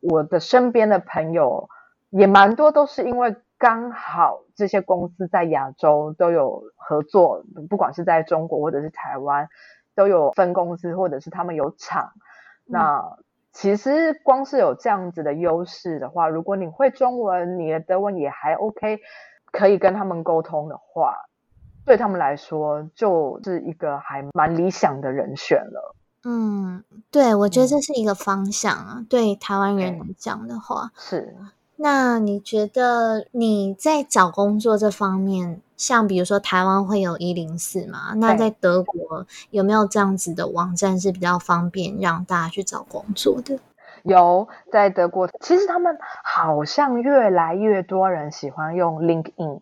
我的身边的朋友也蛮多，都是因为刚好这些公司在亚洲都有合作，不管是在中国或者是台湾，都有分公司或者是他们有厂。那其实光是有这样子的优势的话，如果你会中文，你的德文也还 OK，可以跟他们沟通的话，对他们来说就是一个还蛮理想的人选了。嗯，对，我觉得这是一个方向啊。对台湾人来讲的话，是。那你觉得你在找工作这方面，像比如说台湾会有一零四嘛？那在德国有没有这样子的网站是比较方便让大家去找工作的？有，在德国，其实他们好像越来越多人喜欢用 LinkedIn。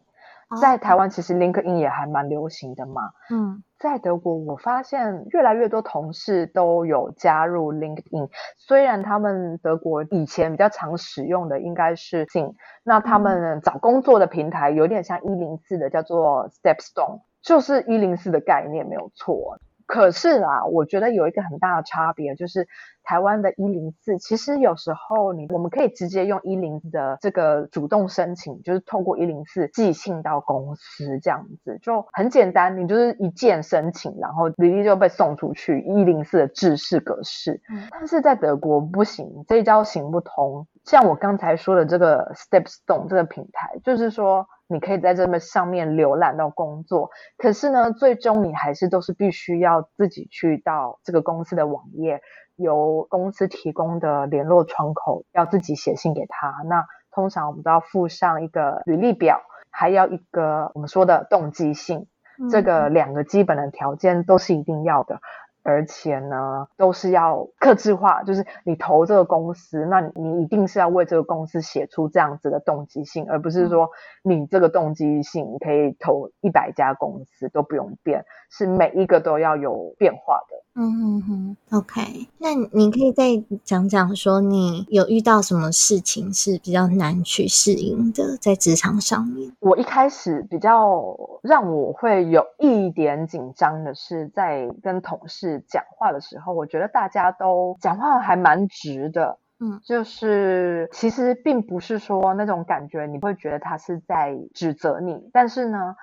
在台湾，其实 LinkedIn 也还蛮流行的嘛。嗯。在德国，我发现越来越多同事都有加入 LinkedIn。虽然他们德国以前比较常使用的应该是 t i n 那他们找工作的平台有点像一零四的，叫做 Stepstone，就是一零四的概念没有错。可是啊，我觉得有一个很大的差别，就是台湾的一零四，其实有时候你我们可以直接用一零的这个主动申请，就是透过一零四寄信到公司这样子，就很简单，你就是一键申请，然后履历就被送出去一零四的制式格式。但是在德国不行，这一招行不通。像我刚才说的这个 Stepstone 这个平台，就是说。你可以在这么上面浏览到工作，可是呢，最终你还是都是必须要自己去到这个公司的网页，由公司提供的联络窗口，要自己写信给他。那通常我们都要附上一个履历表，还要一个我们说的动机信，这个两个基本的条件都是一定要的。而且呢，都是要克制化，就是你投这个公司，那你一定是要为这个公司写出这样子的动机性，而不是说你这个动机性可以投一百家公司都不用变，是每一个都要有变化的。嗯哼哼，OK，那你可以再讲讲说，你有遇到什么事情是比较难去适应的，在职场上面？我一开始比较让我会有一点紧张的是，在跟同事讲话的时候，我觉得大家都讲话还蛮直的，嗯，就是其实并不是说那种感觉，你会觉得他是在指责你，但是呢，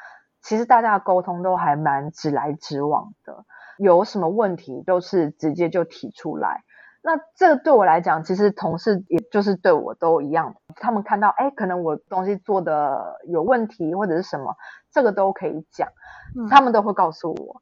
其实大家的沟通都还蛮直来直往的。有什么问题都是直接就提出来，那这个对我来讲，其实同事也就是对我都一样，他们看到哎，可能我东西做的有问题或者是什么，这个都可以讲，他们都会告诉我。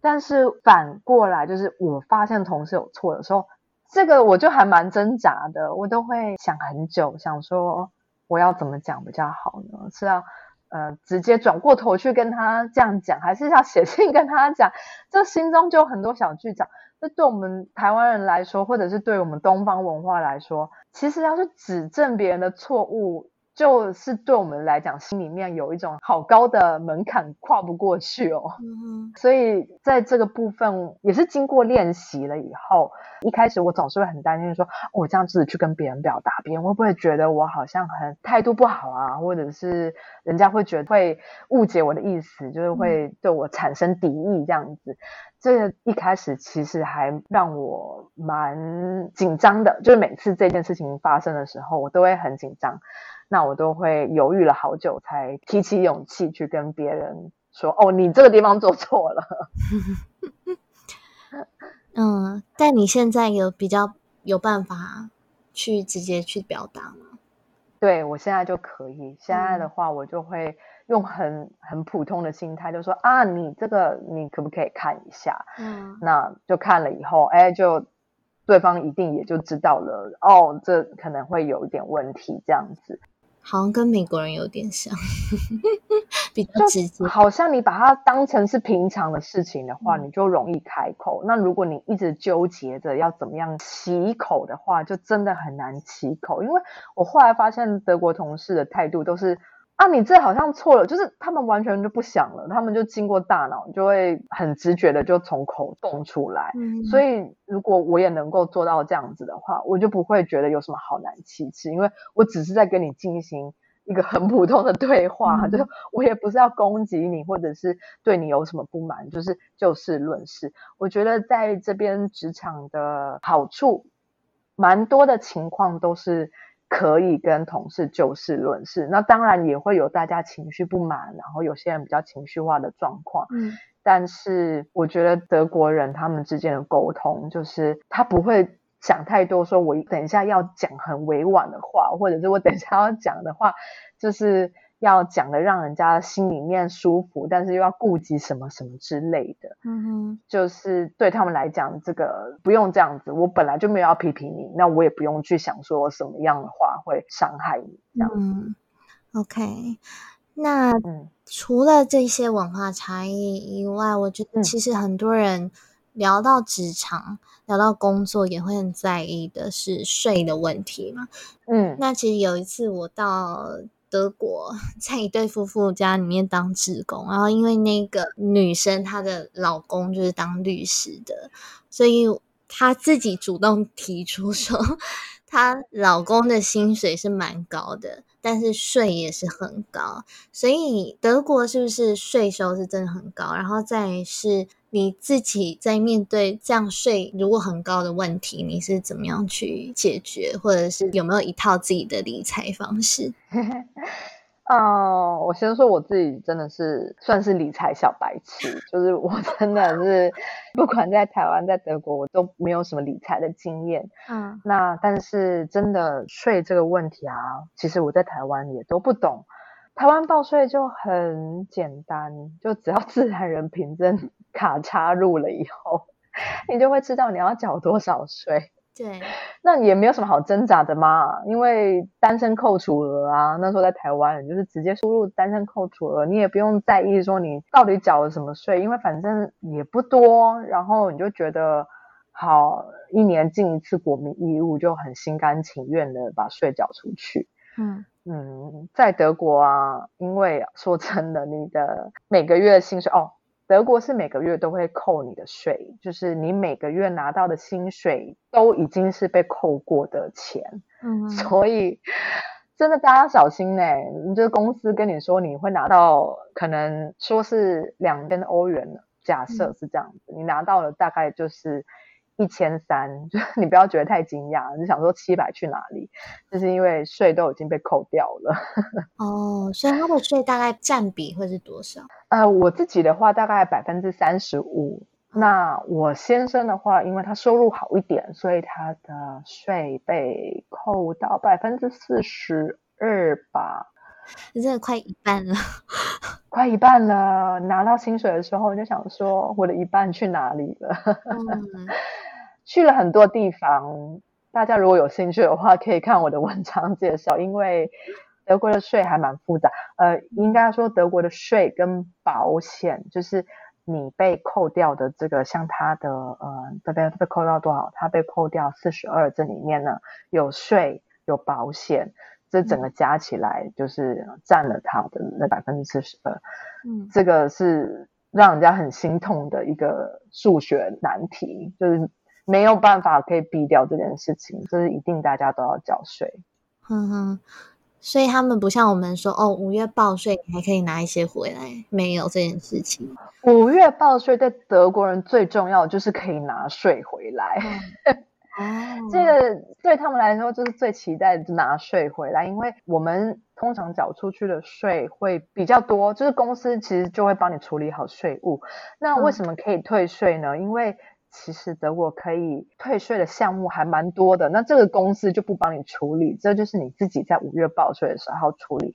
但是反过来，就是我发现同事有错的时候，这个我就还蛮挣扎的，我都会想很久，想说我要怎么讲比较好呢？是要。呃，直接转过头去跟他这样讲，还是要写信跟他讲，这心中就有很多小剧场。这对我们台湾人来说，或者是对我们东方文化来说，其实要是指正别人的错误。就是对我们来讲，心里面有一种好高的门槛跨不过去哦。所以在这个部分也是经过练习了以后，一开始我总是会很担心，说我这样子去跟别人表达，别人会不会觉得我好像很态度不好啊，或者是人家会觉得会误解我的意思，就是会对我产生敌意这样子。这一开始其实还让我蛮紧张的，就是每次这件事情发生的时候，我都会很紧张。那我都会犹豫了好久，才提起勇气去跟别人说：“哦，你这个地方做错了。(laughs) ”嗯，但你现在有比较有办法去直接去表达吗？对我现在就可以。现在的话，我就会用很很普通的心态，就说：“啊，你这个你可不可以看一下？”嗯，那就看了以后，哎，就对方一定也就知道了。哦，这可能会有一点问题，这样子。好像跟美国人有点像，(laughs) 比较直接。好像你把它当成是平常的事情的话，你就容易开口。那如果你一直纠结着要怎么样起口的话，就真的很难起口。因为我后来发现德国同事的态度都是。啊，你这好像错了，就是他们完全就不想了，他们就经过大脑，就会很直觉的就从口蹦出来。所以如果我也能够做到这样子的话，我就不会觉得有什么好难启齿，因为我只是在跟你进行。一个很普通的对话，就是我也不是要攻击你，或者是对你有什么不满，就是就事论事。我觉得在这边职场的好处，蛮多的情况都是可以跟同事就事论事。那当然也会有大家情绪不满，然后有些人比较情绪化的状况。嗯，但是我觉得德国人他们之间的沟通，就是他不会。想太多，说我等一下要讲很委婉的话，或者是我等一下要讲的话，就是要讲的让人家心里面舒服，但是又要顾及什么什么之类的。嗯哼，就是对他们来讲，这个不用这样子。我本来就没有要批评你，那我也不用去想说什么样的话会伤害你。这样。嗯，OK。那除了这些文化差异以外，我觉得其实很多人。聊到职场，聊到工作，也会很在意的是税的问题嘛？嗯，那其实有一次我到德国，(laughs) 在一对夫妇家里面当职工，然后因为那个女生她的老公就是当律师的，所以她自己主动提出说，她老公的薪水是蛮高的，但是税也是很高，所以德国是不是税收是真的很高？然后再是。你自己在面对这样税如果很高的问题，你是怎么样去解决，或者是有没有一套自己的理财方式？(laughs) 哦，我先说我自己真的是算是理财小白痴，就是我 (laughs) 真的是不管在台湾在德国，我都没有什么理财的经验。嗯，那但是真的税这个问题啊，其实我在台湾也都不懂。台湾报税就很简单，就只要自然人凭证 (laughs) 卡插入了以后，(laughs) 你就会知道你要缴多少税。对，那也没有什么好挣扎的嘛，因为单身扣除额啊，那时候在台湾，你就是直接输入单身扣除额，你也不用在意说你到底缴了什么税，因为反正也不多，然后你就觉得好，一年尽一次国民义务，就很心甘情愿的把税缴出去。嗯。嗯，在德国啊，因为说真的，你的每个月薪水哦，德国是每个月都会扣你的税，就是你每个月拿到的薪水都已经是被扣过的钱。嗯，所以真的大家小心呢，你这个公司跟你说你会拿到，可能说是两千欧元假设是这样子，你拿到了大概就是。一千三，(laughs) 就你不要觉得太惊讶，你想说七百去哪里？就是因为税都已经被扣掉了。(laughs) 哦，所以他的税大概占比会是多少？呃，我自己的话大概百分之三十五。那我先生的话，因为他收入好一点，所以他的税被扣到百分之四十二吧。真的快一半了，快一半了。拿到薪水的时候，我就想说我的一半去哪里了？(laughs) 去了很多地方，大家如果有兴趣的话，可以看我的文章介绍。因为德国的税还蛮复杂，呃，应该说德国的税跟保险，就是你被扣掉的这个，像他的呃，这边被扣到多少？他被扣掉四十二，这里面呢有税有保险，这整个加起来就是占了他的那百分之四十二。嗯，这个是让人家很心痛的一个数学难题，就是。没有办法可以避掉这件事情，就是一定大家都要缴税。嗯哼，所以他们不像我们说哦，五月报税还可以拿一些回来，没有这件事情。五月报税对德国人最重要就是可以拿税回来。哦，(laughs) 这个对他们来说就是最期待拿税回来，因为我们通常缴出去的税会比较多，就是公司其实就会帮你处理好税务。那为什么可以退税呢？因为其实德国可以退税的项目还蛮多的，那这个公司就不帮你处理，这就是你自己在五月报税的时候处理。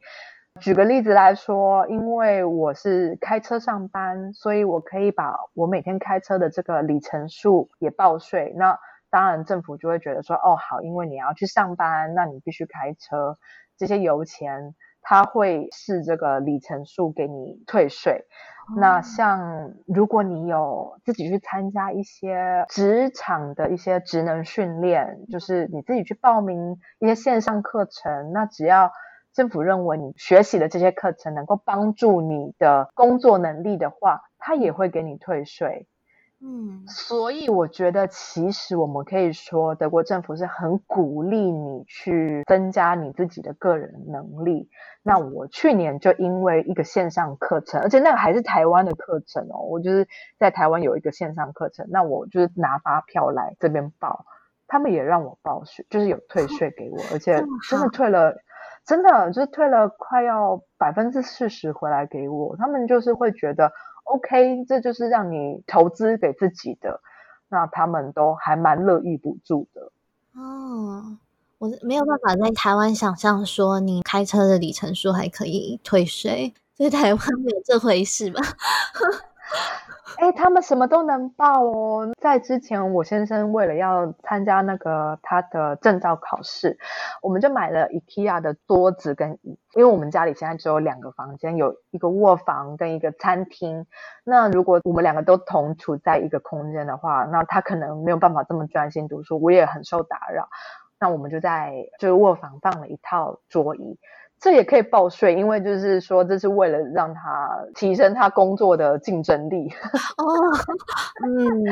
举个例子来说，因为我是开车上班，所以我可以把我每天开车的这个里程数也报税。那当然政府就会觉得说，哦好，因为你要去上班，那你必须开车，这些油钱他会视这个里程数给你退税。那像如果你有自己去参加一些职场的一些职能训练，就是你自己去报名一些线上课程，那只要政府认为你学习的这些课程能够帮助你的工作能力的话，他也会给你退税。嗯，所以我觉得其实我们可以说，德国政府是很鼓励你去增加你自己的个人能力。那我去年就因为一个线上课程，而且那个还是台湾的课程哦，我就是在台湾有一个线上课程，那我就是拿发票来这边报，他们也让我报税，就是有退税给我，而且真的退了。真的就是退了快要百分之四十回来给我，他们就是会觉得 OK，这就是让你投资给自己的，那他们都还蛮乐意补助的。哦，我没有办法在台湾想象说你开车的里程数还可以退税，在台湾没有这回事吧？(laughs) (laughs) 哎，他们什么都能报哦。在之前，我先生为了要参加那个他的证照考试，我们就买了 IKEA 的桌子跟椅。因为我们家里现在只有两个房间，有一个卧房跟一个餐厅。那如果我们两个都同处在一个空间的话，那他可能没有办法这么专心读书，我也很受打扰。那我们就在就是卧房放了一套桌椅。这也可以报税，因为就是说，这是为了让他提升他工作的竞争力。哦，(laughs) 嗯，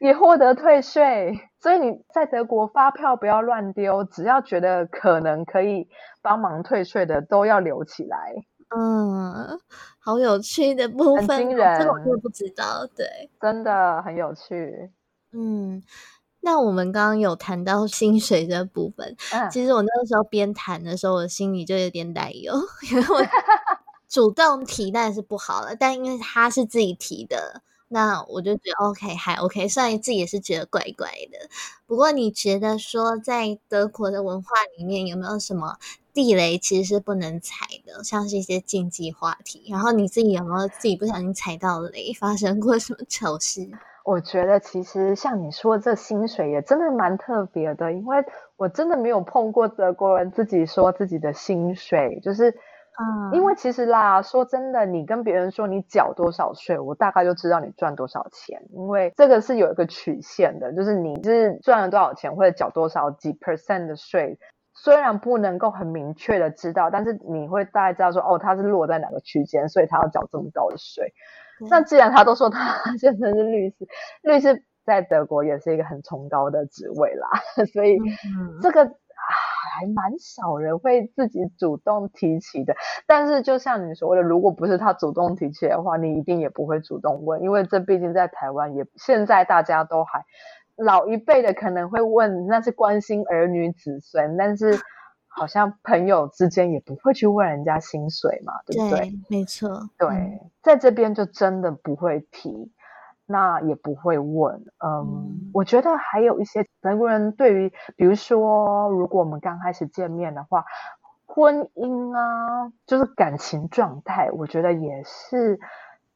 也获得退税。所以你在德国发票不要乱丢，只要觉得可能可以帮忙退税的，都要留起来。嗯，好有趣的部分，惊人，这个我就不知道。对，真的很有趣。嗯。那我们刚刚有谈到薪水的部分，其实我那个时候边谈的时候，我心里就有点担忧，因为我 (laughs) 主动提当然是不好了，但因为他是自己提的，那我就觉得 OK 还 OK，虽然自己也是觉得怪怪的。不过你觉得说在德国的文化里面有没有什么地雷其实是不能踩的，像是一些禁忌话题？然后你自己有没有自己不小心踩到雷，发生过什么 (laughs) 糗事？我觉得其实像你说这薪水也真的蛮特别的，因为我真的没有碰过德国人自己说自己的薪水，就是，嗯，因为其实啦，说真的，你跟别人说你缴多少税，我大概就知道你赚多少钱，因为这个是有一个曲线的，就是你是赚了多少钱或者缴多少几 percent 的税，虽然不能够很明确的知道，但是你会大概知道说，哦，他是落在哪个区间，所以他要缴这么高的税。那既然他都说他 (laughs) 先生是律师，律师在德国也是一个很崇高的职位啦，(laughs) 所以这个还蛮少人会自己主动提起的。但是就像你说的，如果不是他主动提起的话，你一定也不会主动问，因为这毕竟在台湾也现在大家都还老一辈的可能会问，那是关心儿女子孙，但是。好像朋友之间也不会去问人家薪水嘛，对不对？没错，对，在这边就真的不会提，那也不会问。嗯，我觉得还有一些德国人对于，比如说，如果我们刚开始见面的话，婚姻啊，就是感情状态，我觉得也是。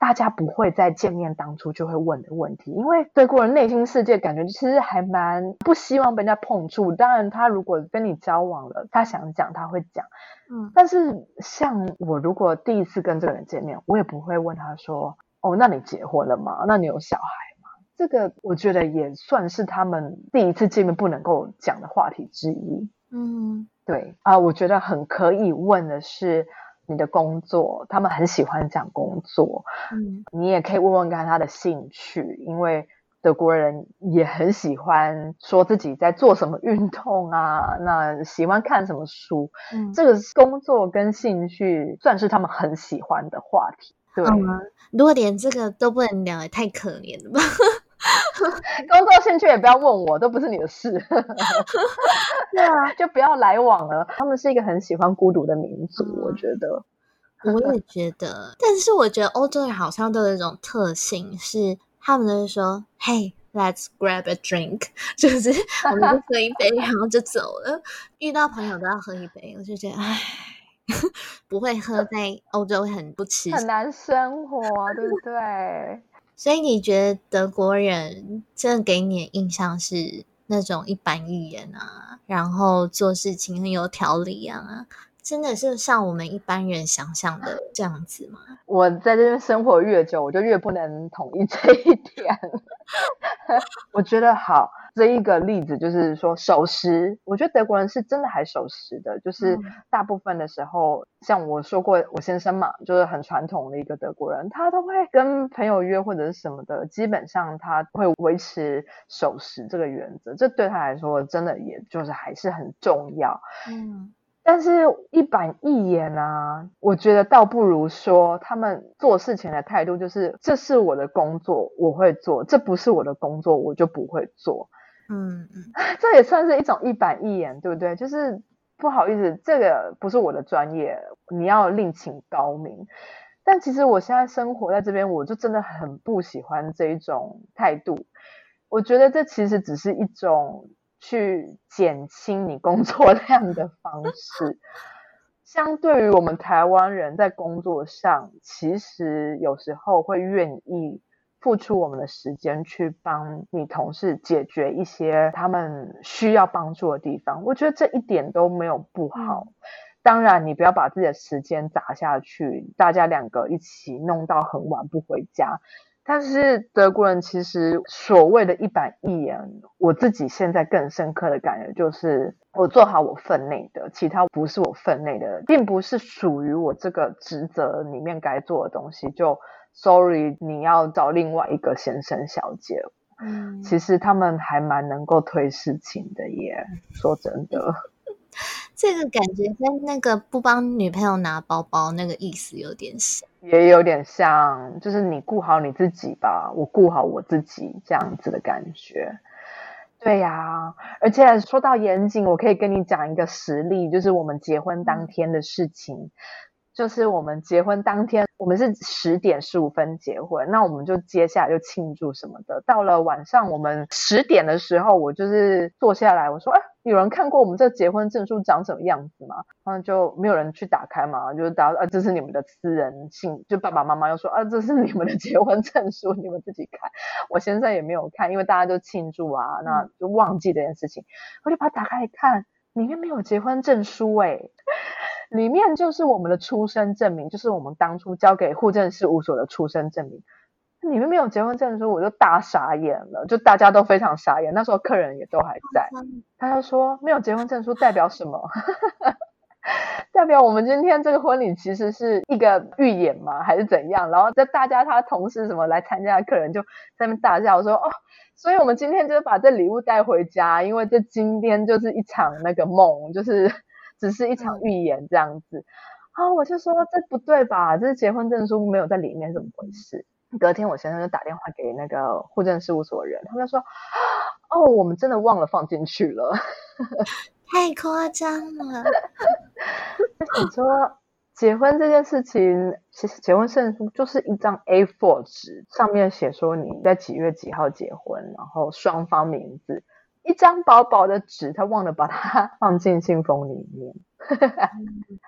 大家不会在见面当初就会问的问题，因为德国人内心世界感觉其实还蛮不希望被人家碰触。当然，他如果跟你交往了，他想讲他会讲，嗯。但是像我如果第一次跟这个人见面，我也不会问他说：“哦，那你结婚了吗？那你有小孩吗？”这个我觉得也算是他们第一次见面不能够讲的话题之一。嗯，对啊，我觉得很可以问的是。你的工作，他们很喜欢讲工作。嗯，你也可以问问看他的兴趣，因为德国人也很喜欢说自己在做什么运动啊，那喜欢看什么书。嗯，这个工作跟兴趣算是他们很喜欢的话题。对，如果连这个都不能聊，也太可怜了吧。(laughs) 工作兴趣也不要问我，都不是你的事。(laughs) 对啊，就不要来往了。他们是一个很喜欢孤独的民族，我觉得。我也觉得，但是我觉得欧洲人好像都有一种特性，是他们都是说：“Hey，let's grab a drink。(laughs) ”就是我们就喝一杯，然后就走了。遇到朋友都要喝一杯，我就觉得，唉，不会喝，在欧洲很不吃，很难生活，对不对？所以你觉得德国人真的给你的印象是那种一板一眼啊，然后做事情很有条理啊，真的是像我们一般人想象的这样子吗？我在这边生活越久，我就越不能同意 (laughs) 这一点。我觉得好，这一个例子就是说守时，我觉得德国人是真的还守时的，就是大部分的时候，像我说过，我先生嘛，就是很传统的一个德国人，他都会跟朋友约或者是什么的，基本上他会维持守时这个原则，这对他来说真的也就是还是很重要。嗯。但是，一板一眼啊，我觉得倒不如说，他们做事情的态度就是：这是我的工作，我会做；这不是我的工作，我就不会做。嗯嗯，(laughs) 这也算是一种一板一眼，对不对？就是不好意思，这个不是我的专业，你要另请高明。但其实我现在生活在这边，我就真的很不喜欢这一种态度。我觉得这其实只是一种。去减轻你工作 (laughs) 量的方式，相对于我们台湾人在工作上，其实有时候会愿意付出我们的时间去帮你同事解决一些他们需要帮助的地方。我觉得这一点都没有不好。当然，你不要把自己的时间砸下去，大家两个一起弄到很晚不回家。但是德国人其实所谓的一板一眼，我自己现在更深刻的感觉就是，我做好我分内的，其他不是我分内的，并不是属于我这个职责里面该做的东西，就 sorry，你要找另外一个先生小姐。嗯，其实他们还蛮能够推事情的耶，说真的。这个感觉跟那个不帮女朋友拿包包那个意思有点像，也有点像，就是你顾好你自己吧，我顾好我自己这样子的感觉。对呀，而且说到严谨，我可以跟你讲一个实例，就是我们结婚当天的事情。就是我们结婚当天，我们是十点十五分结婚，那我们就接下来就庆祝什么的。到了晚上，我们十点的时候，我就是坐下来，我说：“哎，有人看过我们这结婚证书长什么样子吗？”然后就没有人去打开嘛，就是打啊，这是你们的私人信，就爸爸妈妈又说：“啊，这是你们的结婚证书，你们自己看。”我现在也没有看，因为大家都庆祝啊，那就忘记这件事情。我就把它打开一看，里面没有结婚证书哎。里面就是我们的出生证明，就是我们当初交给户政事务所的出生证明。里面没有结婚证书，我就大傻眼了，就大家都非常傻眼。那时候客人也都还在，他就说没有结婚证书代表什么？(laughs) 代表我们今天这个婚礼其实是一个预演吗？还是怎样？然后在大家他同事什么来参加的客人就在那边大笑说：“哦，所以我们今天就是把这礼物带回家，因为这今天就是一场那个梦，就是。”只是一场预言这样子，啊，我就说这不对吧？这是结婚证书没有在里面，怎么回事？隔天我先生就打电话给那个户政事务所人，他们说，哦，我们真的忘了放进去了，(laughs) 太夸张了。(laughs) 你说结婚这件事情，其实结婚证书就是一张 A4 纸，上面写说你在几月几号结婚，然后双方名字。一张薄薄的纸，他忘了把它 (laughs) 放进信封里面。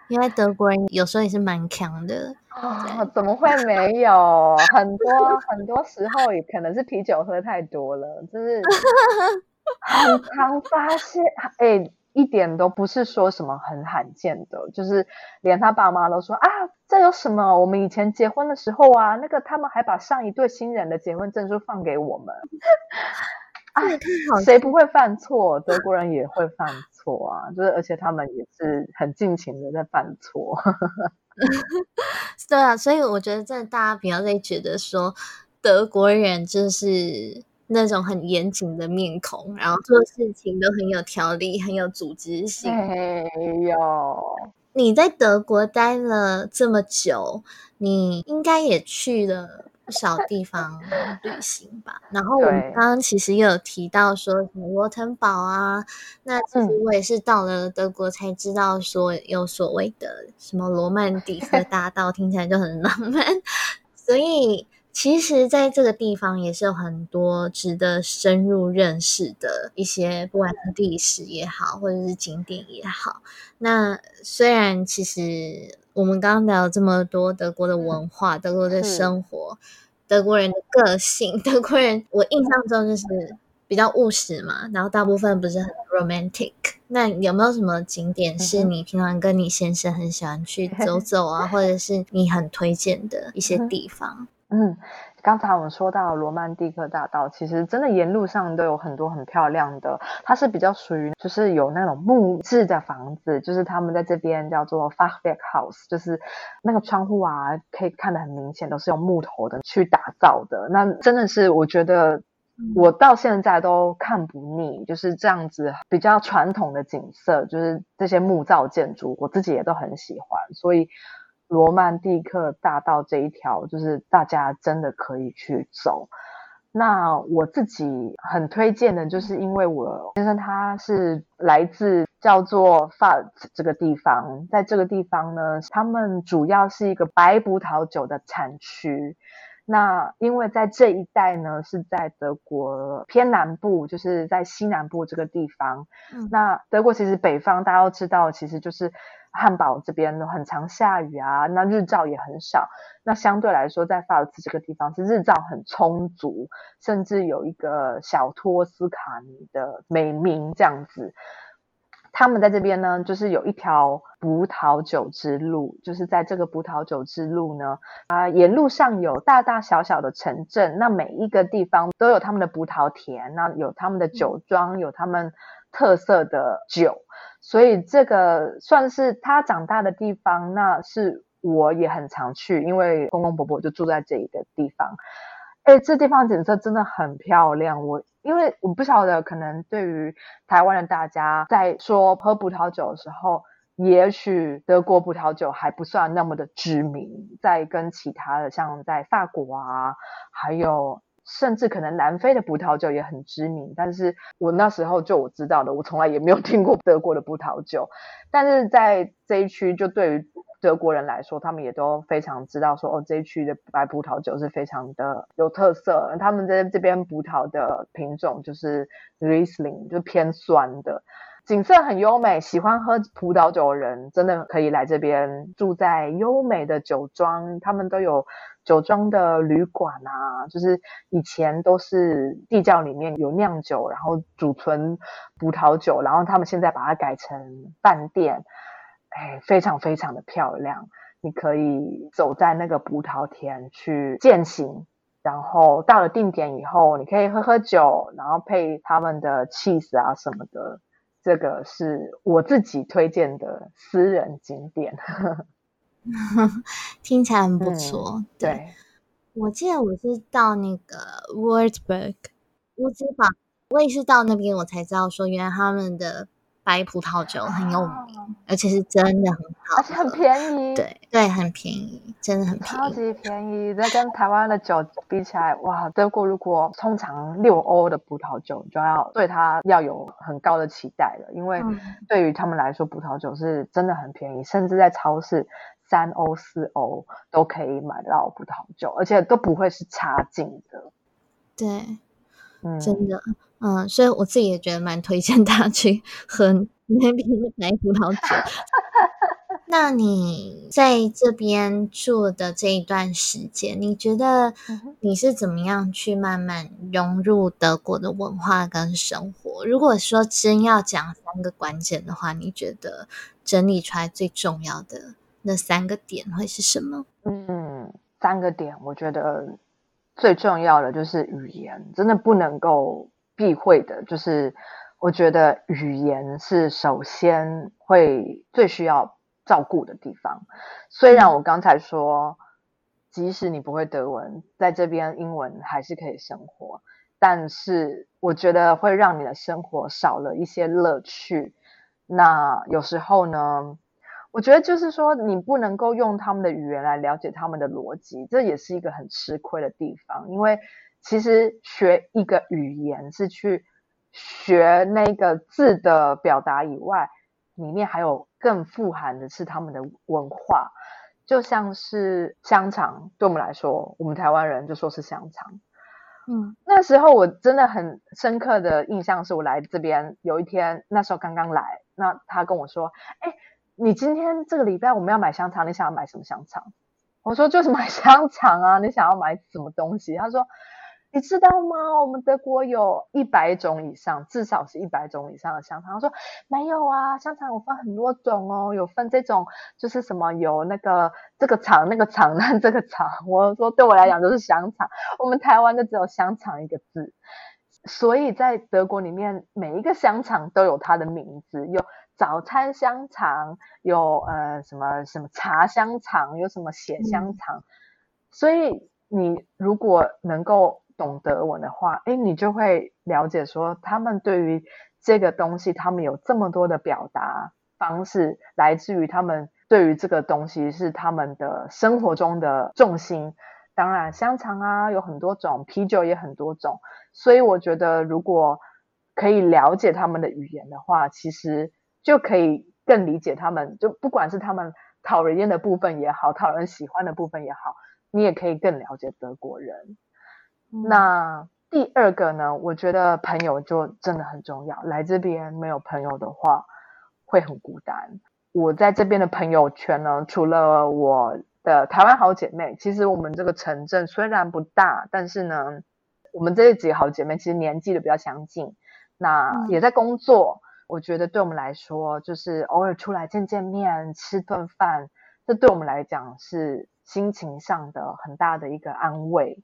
因为德国人有时候也是蛮强的啊，怎么会没有？很多 (laughs) 很多时候也可能是啤酒喝太多了，就是 (laughs) 很常发现。哎，一点都不是说什么很罕见的，就是连他爸妈都说啊，这有什么？我们以前结婚的时候啊，那个他们还把上一对新人的结婚证书放给我们。谁不会犯错？德国人也会犯错啊，就是而且他们也是很尽情的在犯错。(laughs) 对啊，所以我觉得在大家不要再觉得说德国人就是那种很严谨的面孔，然后做事情都很有条理、很有组织性。没有，你在德国待了这么久，你应该也去了。不少地方旅行吧，然后我们刚刚其实也有提到说什么罗滕堡啊，那其实我也是到了德国才知道说有所谓的什么罗曼蒂克 (laughs) 大道，听起来就很浪漫，所以。其实，在这个地方也是有很多值得深入认识的一些，不管是历史也好，或者是景点也好。那虽然其实我们刚刚聊了这么多德国的文化、德国的生活、德国人的个性，(laughs) 德国人我印象中就是比较务实嘛，然后大部分不是很 romantic。那有没有什么景点是你平常跟你先生很喜欢去走走啊，或者是你很推荐的一些地方？嗯，刚才我们说到罗曼蒂克大道，其实真的沿路上都有很多很漂亮的，它是比较属于就是有那种木质的房子，就是他们在这边叫做 Fachwerk House，就是那个窗户啊，可以看得很明显都是用木头的去打造的。那真的是我觉得我到现在都看不腻，就是这样子比较传统的景色，就是这些木造建筑，我自己也都很喜欢，所以。罗曼蒂克大道这一条，就是大家真的可以去走。那我自己很推荐的，就是因为我先生他是来自叫做 t 这个地方，在这个地方呢，他们主要是一个白葡萄酒的产区。那因为在这一带呢，是在德国偏南部，就是在西南部这个地方。那德国其实北方大家都知道，其实就是。汉堡这边很常下雨啊，那日照也很少。那相对来说，在法尔茨这个地方是日照很充足，甚至有一个小托斯卡尼的美名这样子。他们在这边呢，就是有一条葡萄酒之路，就是在这个葡萄酒之路呢，啊，沿路上有大大小小的城镇，那每一个地方都有他们的葡萄田，那有他们的酒庄，有他们特色的酒。所以这个算是他长大的地方，那是我也很常去，因为公公婆婆就住在这一个地方。哎，这地方景色真的很漂亮。我因为我不晓得，可能对于台湾的大家在说喝葡萄酒的时候，也许德国葡萄酒还不算那么的知名，在跟其他的像在法国啊，还有。甚至可能南非的葡萄酒也很知名，但是我那时候就我知道的，我从来也没有 (laughs) 听过德国的葡萄酒。但是在这一区，就对于德国人来说，他们也都非常知道说，哦，这一区的白葡萄酒是非常的有特色。他们在这边葡萄的品种就是 Riesling，就偏酸的。景色很优美，喜欢喝葡萄酒的人真的可以来这边住在优美的酒庄，他们都有酒庄的旅馆啊，就是以前都是地窖里面有酿酒，然后储存葡萄酒，然后他们现在把它改成饭店，哎，非常非常的漂亮。你可以走在那个葡萄田去践行，然后到了定点以后，你可以喝喝酒，然后配他们的 cheese 啊什么的。这个是我自己推荐的私人景点，(laughs) 听起来很不错。对，我记得我是到那个 w o r d b u r g 乌兹堡，我也是到那边我才知道说，原来他们的。白葡萄酒很有名，而且是真的很好，而且很便宜。对对，很便宜，真的很便宜，超级便宜。这跟台湾的酒比起来，哇，德国如果通常六欧的葡萄酒，就要对它要有很高的期待了，因为对于他们来说，葡萄酒是真的很便宜，甚至在超市三欧四欧都可以买到葡萄酒，而且都不会是差劲的。对。真的，嗯，所以我自己也觉得蛮推荐大家去喝那边的白葡萄酒。(laughs) 那你在这边住的这一段时间，你觉得你是怎么样去慢慢融入德国的文化跟生活？如果说真要讲三个关键的话，你觉得整理出来最重要的那三个点会是什么？嗯，三个点，我觉得。最重要的就是语言，真的不能够避讳的。就是我觉得语言是首先会最需要照顾的地方。虽然我刚才说，即使你不会德文，在这边英文还是可以生活，但是我觉得会让你的生活少了一些乐趣。那有时候呢？我觉得就是说，你不能够用他们的语言来了解他们的逻辑，这也是一个很吃亏的地方。因为其实学一个语言是去学那个字的表达以外，里面还有更富含的是他们的文化。就像是香肠，对我们来说，我们台湾人就说是香肠。嗯，那时候我真的很深刻的印象是我来这边有一天，那时候刚刚来，那他跟我说，哎。你今天这个礼拜我们要买香肠，你想要买什么香肠？我说就是买香肠啊，你想要买什么东西？他说你知道吗？我们德国有一百种以上，至少是一百种以上的香肠。他说没有啊，香肠我分很多种哦，有分这种就是什么有那个这个肠那个肠那这个肠。我说对我来讲就是香肠，我们台湾就只有香肠一个字。所以在德国里面，每一个香肠都有它的名字，有早餐香肠，有呃什么什么茶香肠，有什么血香肠。所以你如果能够懂得我的话，哎，你就会了解说，他们对于这个东西，他们有这么多的表达方式，来自于他们对于这个东西是他们的生活中的重心。当然，香肠啊有很多种，啤酒也很多种，所以我觉得如果可以了解他们的语言的话，其实就可以更理解他们。就不管是他们讨人厌的部分也好，讨人喜欢的部分也好，你也可以更了解德国人。那第二个呢？我觉得朋友就真的很重要。来这边没有朋友的话，会很孤单。我在这边的朋友圈呢，除了我的台湾好姐妹，其实我们这个城镇虽然不大，但是呢，我们这几个好姐妹其实年纪都比较相近，那也在工作。我觉得对我们来说，就是偶尔出来见见面、吃顿饭，这对我们来讲是心情上的很大的一个安慰。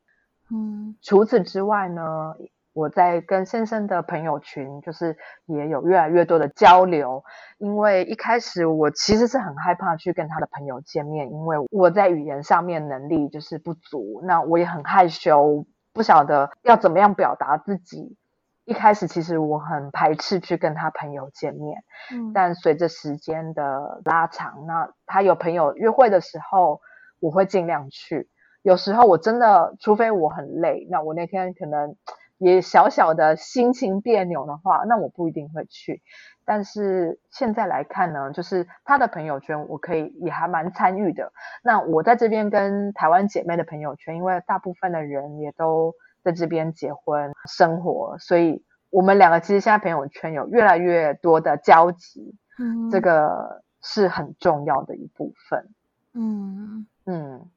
嗯，除此之外呢，我在跟先生的朋友群，就是也有越来越多的交流。因为一开始我其实是很害怕去跟他的朋友见面，因为我在语言上面能力就是不足，那我也很害羞，不晓得要怎么样表达自己。一开始其实我很排斥去跟他朋友见面，嗯，但随着时间的拉长，那他有朋友约会的时候，我会尽量去。有时候我真的，除非我很累，那我那天可能也小小的心情别扭的话，那我不一定会去。但是现在来看呢，就是他的朋友圈，我可以也还蛮参与的。那我在这边跟台湾姐妹的朋友圈，因为大部分的人也都在这边结婚生活，所以我们两个其实现在朋友圈有越来越多的交集，嗯，这个是很重要的一部分。嗯嗯。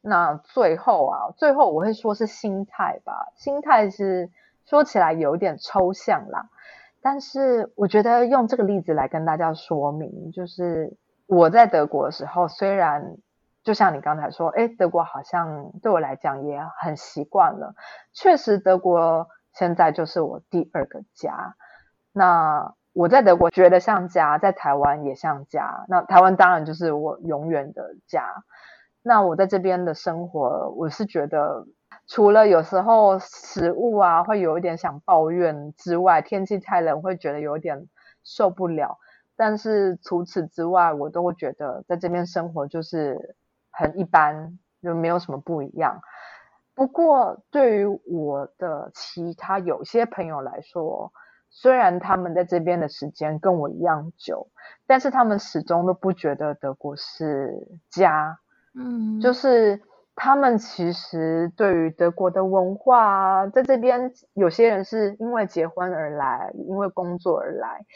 那最后啊，最后我会说是心态吧。心态是说起来有点抽象啦，但是我觉得用这个例子来跟大家说明，就是我在德国的时候，虽然就像你刚才说，哎，德国好像对我来讲也很习惯了。确实，德国现在就是我第二个家。那我在德国觉得像家，在台湾也像家。那台湾当然就是我永远的家。那我在这边的生活，我是觉得除了有时候食物啊会有一点想抱怨之外，天气太冷会觉得有点受不了。但是除此之外，我都会觉得在这边生活就是很一般，就没有什么不一样。不过对于我的其他有些朋友来说，虽然他们在这边的时间跟我一样久，但是他们始终都不觉得德国是家。嗯，就是他们其实对于德国的文化，在这边有些人是因为结婚而来，因为工作而来。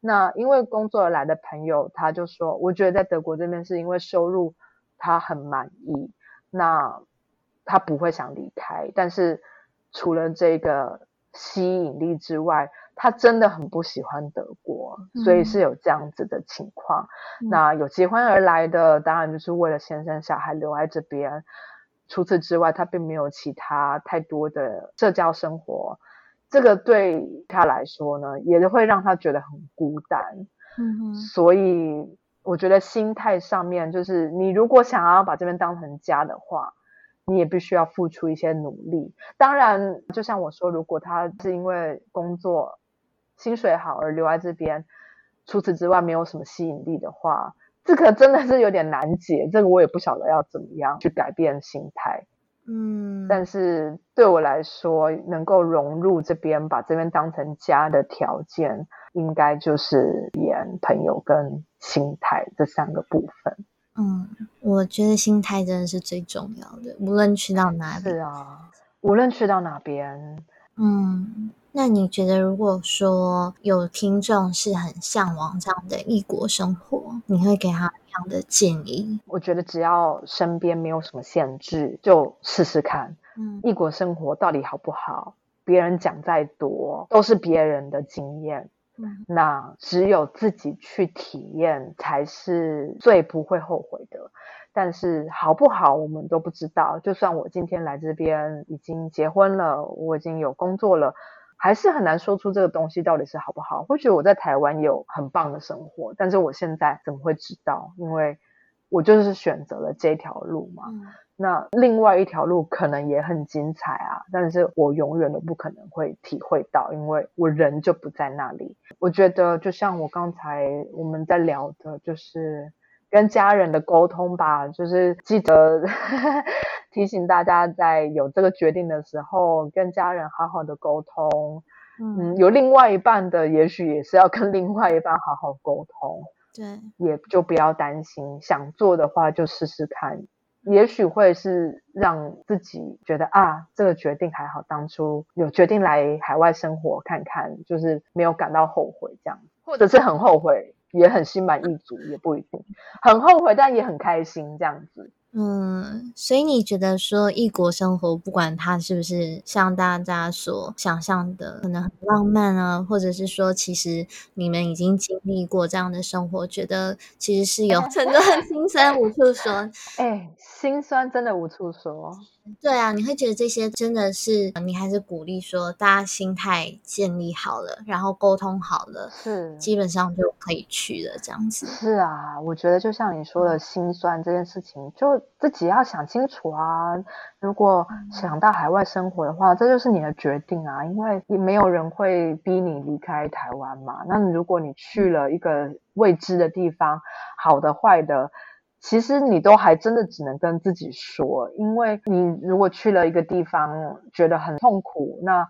那因为工作而来的朋友，他就说，我觉得在德国这边是因为收入他很满意，那他不会想离开。但是除了这个吸引力之外，他真的很不喜欢德国，所以是有这样子的情况。那有结婚而来的，当然就是为了先生小孩留在这边。除此之外，他并没有其他太多的社交生活。这个对他来说呢，也会让他觉得很孤单。嗯所以我觉得心态上面，就是你如果想要把这边当成家的话，你也必须要付出一些努力。当然，就像我说，如果他是因为工作，薪水好而留在这边，除此之外没有什么吸引力的话，这个真的是有点难解。这个我也不晓得要怎么样去改变心态。嗯，但是对我来说，能够融入这边，把这边当成家的条件，应该就是演、朋友跟心态这三个部分。嗯，我觉得心态真的是最重要的，无论去到哪里。是啊，无论去到哪边。嗯。那你觉得，如果说有听众是很向往这样的异国生活，你会给他什么样的建议？我觉得只要身边没有什么限制，就试试看。嗯，异国生活到底好不好？别人讲再多，都是别人的经验。那只有自己去体验才是最不会后悔的。但是好不好，我们都不知道。就算我今天来这边已经结婚了，我已经有工作了，还是很难说出这个东西到底是好不好。或许我在台湾有很棒的生活，但是我现在怎么会知道？因为我就是选择了这条路嘛。那另外一条路可能也很精彩啊，但是我永远都不可能会体会到，因为我人就不在那里。我觉得就像我刚才我们在聊的，就是跟家人的沟通吧，就是记得 (laughs) 提醒大家，在有这个决定的时候，跟家人好好的沟通。嗯，有另外一半的，也许也是要跟另外一半好好沟通。对，也就不要担心，想做的话就试试看。也许会是让自己觉得啊，这个决定还好，当初有决定来海外生活看看，就是没有感到后悔这样，或者是很后悔，也很心满意足，也不一定很后悔，但也很开心这样子。嗯，所以你觉得说异国生活，不管它是不是像大家所想象的，可能很浪漫啊，或者是说其实你们已经经历过这样的生活，觉得其实是有 (laughs) 很多心酸无处说。哎，心酸真的无处说。对啊，你会觉得这些真的是你还是鼓励说，大家心态建立好了，然后沟通好了，是基本上就可以去了这样子。是啊，我觉得就像你说的心酸这件事情，就自己要想清楚啊。如果想到海外生活的话，这就是你的决定啊，因为也没有人会逼你离开台湾嘛。那如果你去了一个未知的地方，好的坏的。其实你都还真的只能跟自己说，因为你如果去了一个地方觉得很痛苦，那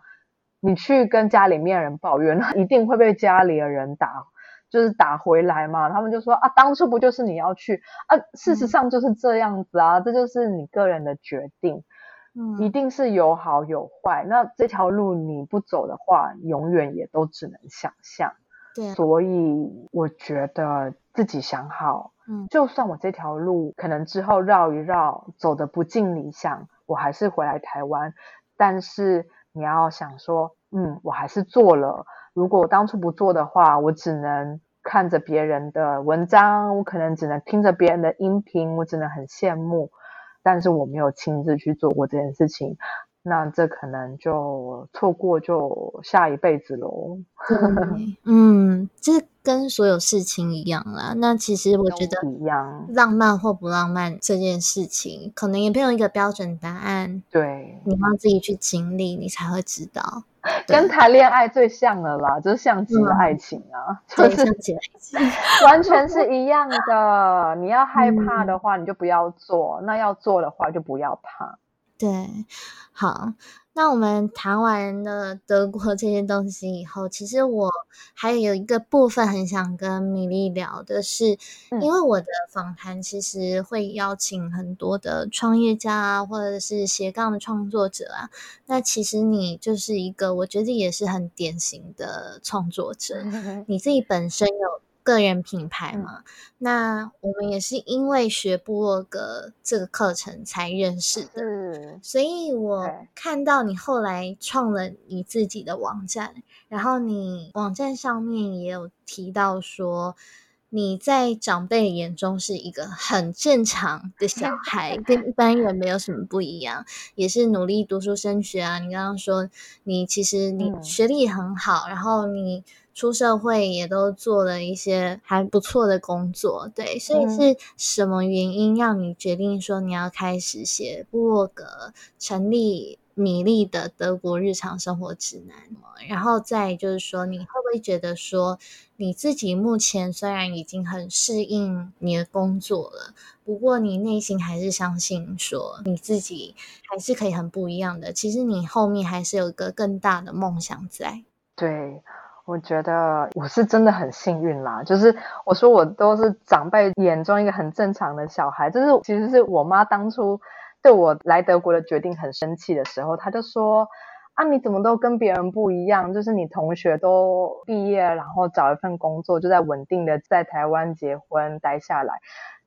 你去跟家里面人抱怨，(laughs) 那一定会被家里的人打，就是打回来嘛。他们就说啊，当初不就是你要去啊？事实上就是这样子啊，这就是你个人的决定，嗯，一定是有好有坏。那这条路你不走的话，永远也都只能想象。对，所以我觉得自己想好。就算我这条路可能之后绕一绕走的不尽理想，我还是回来台湾。但是你要想说，嗯，我还是做了。如果我当初不做的话，我只能看着别人的文章，我可能只能听着别人的音频，我只能很羡慕。但是我没有亲自去做过这件事情。那这可能就错过，就下一辈子喽。嗯，这跟所有事情一样啦。那其实我觉得，一样浪漫或不浪漫这件事情，可能也没有一个标准答案。对，你要自己去经历，你才会知道。跟谈恋爱最像了啦，就是像极了爱情啊，(laughs) 完全是一样的。你要害怕的话，你就不要做；那要做的话，就不要怕。对，好，那我们谈完了德国这些东西以后，其实我还有一个部分很想跟米粒聊的是，因为我的访谈其实会邀请很多的创业家啊，或者是斜杠的创作者啊，那其实你就是一个我觉得也是很典型的创作者，(laughs) 你自己本身有。个人品牌嘛，那我们也是因为学部落格这个课程才认识的，所以我看到你后来创了你自己的网站，然后你网站上面也有提到说你在长辈眼中是一个很正常的小 (laughs) 孩，跟一般人没有什么不一样，也是努力读书升学啊。你刚刚说你其实你学历很好，然后你。出社会也都做了一些还不错的工作，对，所以是什么原因让你决定说你要开始写部落格，成立米粒的德国日常生活指南？然后再就是说，你会不会觉得说你自己目前虽然已经很适应你的工作了，不过你内心还是相信说你自己还是可以很不一样的？其实你后面还是有一个更大的梦想在。对。我觉得我是真的很幸运啦，就是我说我都是长辈眼中一个很正常的小孩，就是其实是我妈当初对我来德国的决定很生气的时候，她就说啊你怎么都跟别人不一样，就是你同学都毕业，然后找一份工作，就在稳定的在台湾结婚待下来，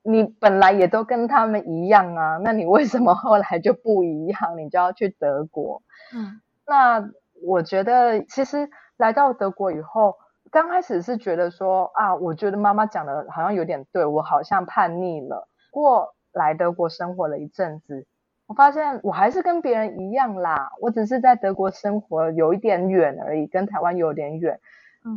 你本来也都跟他们一样啊，那你为什么后来就不一样？你就要去德国？嗯，那我觉得其实来到德国以后，刚开始是觉得说啊，我觉得妈妈讲的好像有点对，我好像叛逆了。过来德国生活了一阵子，我发现我还是跟别人一样啦，我只是在德国生活有一点远而已，跟台湾有点远。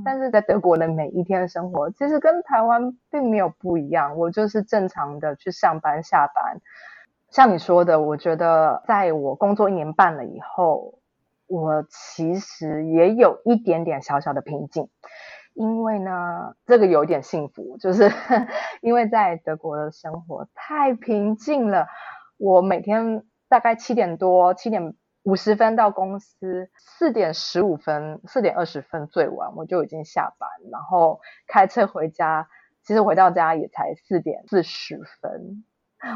但是在德国的每一天生活，其实跟台湾并没有不一样。我就是正常的去上班下班。像你说的，我觉得在我工作一年半了以后，我其实也有一点点小小的瓶颈。因为呢，这个有点幸福，就是 (laughs) 因为在德国的生活太平静了。我每天大概七点多、七点。五十分到公司，四点十五分、四点二十分最晚我就已经下班，然后开车回家。其实回到家也才四点四十分，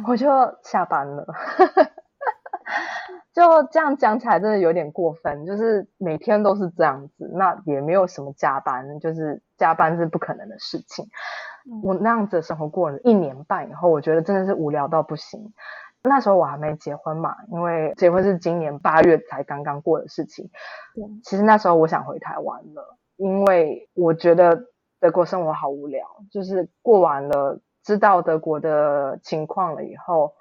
我就下班了。(laughs) 就这样讲起来真的有点过分，就是每天都是这样子，那也没有什么加班，就是加班是不可能的事情。我那样子的生活过了一年半以后，我觉得真的是无聊到不行。那时候我还没结婚嘛，因为结婚是今年八月才刚刚过的事情。对，其实那时候我想回台湾了，因为我觉得德国生活好无聊。就是过完了，知道德国的情况了以后，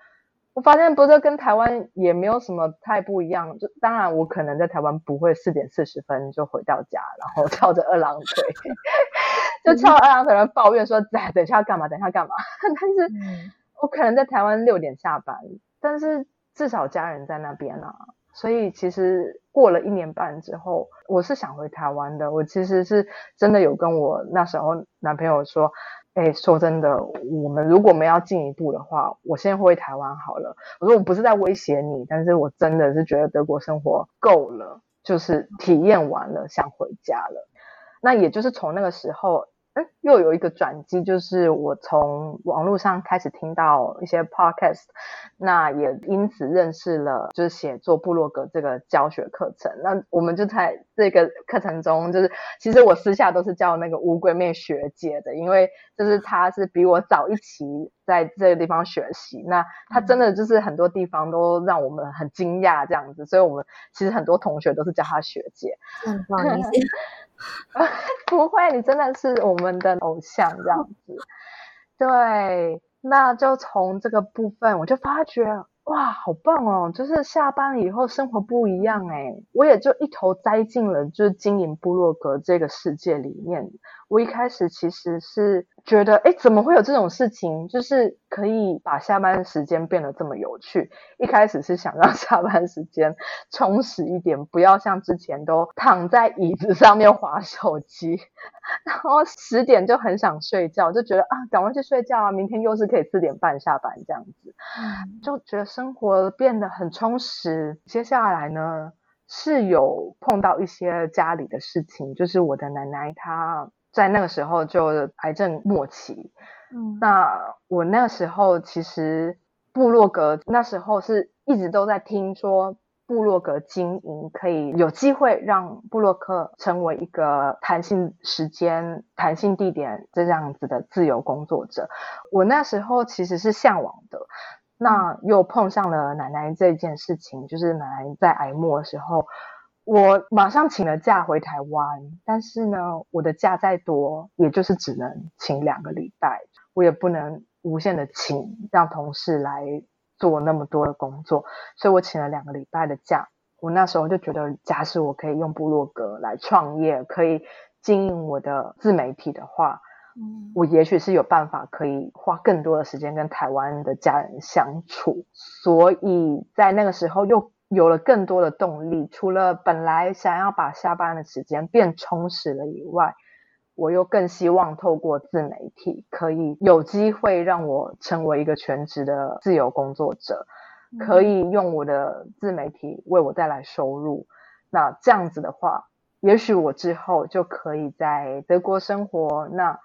我发现不是跟台湾也没有什么太不一样。就当然我可能在台湾不会四点四十分就回到家，然后翘着二郎腿，(laughs) 就翘二郎腿然后抱怨说：“哎，等一下要干嘛？等一下干嘛？” (laughs) 但是。我可能在台湾六点下班，但是至少家人在那边啊，所以其实过了一年半之后，我是想回台湾的。我其实是真的有跟我那时候男朋友说，哎，说真的，我们如果没要进一步的话，我先回台湾好了。我说我不是在威胁你，但是我真的是觉得德国生活够了，就是体验完了，想回家了。那也就是从那个时候。又有一个转机，就是我从网络上开始听到一些 podcast，那也因此认识了就是写作部落格这个教学课程。那我们就在这个课程中，就是其实我私下都是叫那个乌龟妹学姐的，因为就是她是比我早一期在这个地方学习，那她真的就是很多地方都让我们很惊讶这样子，所以我们其实很多同学都是叫她学姐。嗯，不好意思。(laughs) 不会，你真的是我们的偶像这样子。对，那就从这个部分，我就发觉。哇，好棒哦！就是下班以后生活不一样哎，我也就一头栽进了就是经营部落格这个世界里面。我一开始其实是觉得，哎，怎么会有这种事情？就是可以把下班时间变得这么有趣。一开始是想让下班时间充实一点，不要像之前都躺在椅子上面划手机，然后十点就很想睡觉，就觉得啊，赶快去睡觉啊，明天又是可以四点半下班这样子，就觉得生活变得很充实。接下来呢，是有碰到一些家里的事情，就是我的奶奶她。在那个时候就癌症末期，嗯，那我那个时候其实部落格那时候是一直都在听说部落格经营可以有机会让布洛克成为一个弹性时间、弹性地点这样子的自由工作者。我那时候其实是向往的，那又碰上了奶奶这件事情，就是奶奶在癌末的时候。我马上请了假回台湾，但是呢，我的假再多，也就是只能请两个礼拜，我也不能无限的请让同事来做那么多的工作，所以我请了两个礼拜的假。我那时候就觉得，假使我可以用部落格来创业，可以经营我的自媒体的话，嗯，我也许是有办法可以花更多的时间跟台湾的家人相处，所以在那个时候又。有了更多的动力，除了本来想要把下班的时间变充实了以外，我又更希望透过自媒体可以有机会让我成为一个全职的自由工作者，可以用我的自媒体为我带来收入。那这样子的话，也许我之后就可以在德国生活。那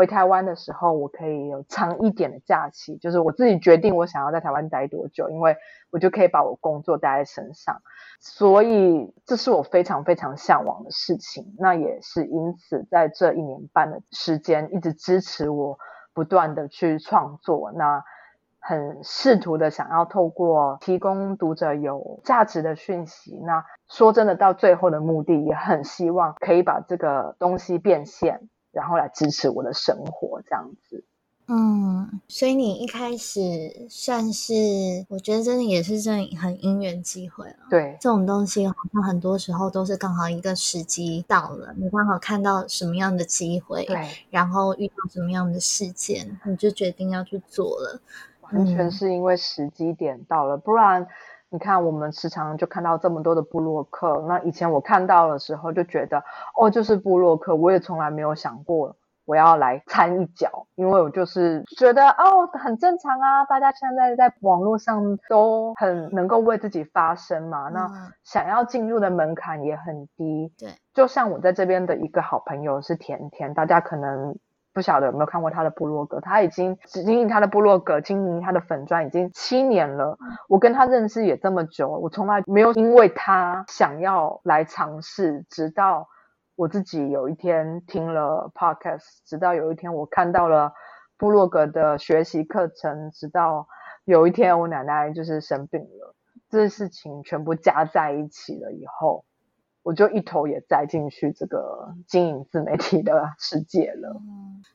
回台湾的时候，我可以有长一点的假期，就是我自己决定我想要在台湾待多久，因为我就可以把我工作带在身上，所以这是我非常非常向往的事情。那也是因此，在这一年半的时间，一直支持我不断的去创作，那很试图的想要透过提供读者有价值的讯息。那说真的，到最后的目的也很希望可以把这个东西变现，然后来支持我的生活，这样子。嗯，所以你一开始算是，我觉得真的也是真很因缘机会了。对，这种东西好像很多时候都是刚好一个时机到了，你刚好看到什么样的机会，对，然后遇到什么样的事件，你就决定要去做了。完全是因为时机点到了，不然你看我们时常就看到这么多的布洛克，那以前我看到的时候就觉得，哦，就是布洛克，我也从来没有想过。我要来掺一脚，因为我就是觉得哦，很正常啊，大家现在在网络上都很能够为自己发声嘛，那想要进入的门槛也很低。对，就像我在这边的一个好朋友是甜甜，大家可能不晓得有没有看过他的部落格，他已经经营他的部落格，经营他的粉钻已经七年了。我跟他认识也这么久，我从来没有因为他想要来尝试，直到。我自己有一天听了 podcast，直到有一天我看到了部落格的学习课程，直到有一天我奶奶就是生病了，这些事情全部加在一起了以后，我就一头也栽进去这个经营自媒体的世界了。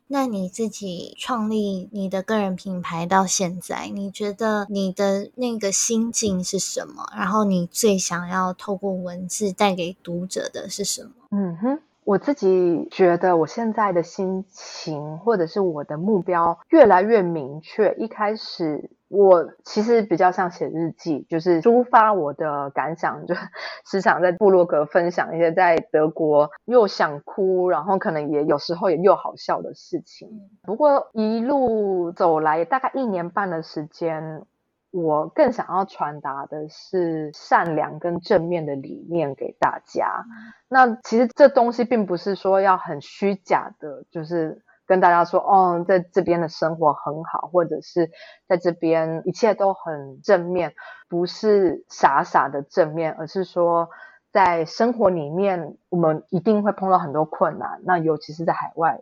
那你自己创立你的个人品牌到现在，你觉得你的那个心境是什么？然后你最想要透过文字带给读者的是什么？嗯哼，我自己觉得我现在的心情或者是我的目标越来越明确。一开始我其实比较像写日记，就是抒发我的感想，就 (laughs) 时常在部落格分享一些在德国又想哭，然后可能也有时候也又好笑的事情。不过一路走来大概一年半的时间。我更想要传达的是善良跟正面的理念给大家。那其实这东西并不是说要很虚假的，就是跟大家说，哦，在这边的生活很好，或者是在这边一切都很正面，不是傻傻的正面，而是说在生活里面我们一定会碰到很多困难。那尤其是在海外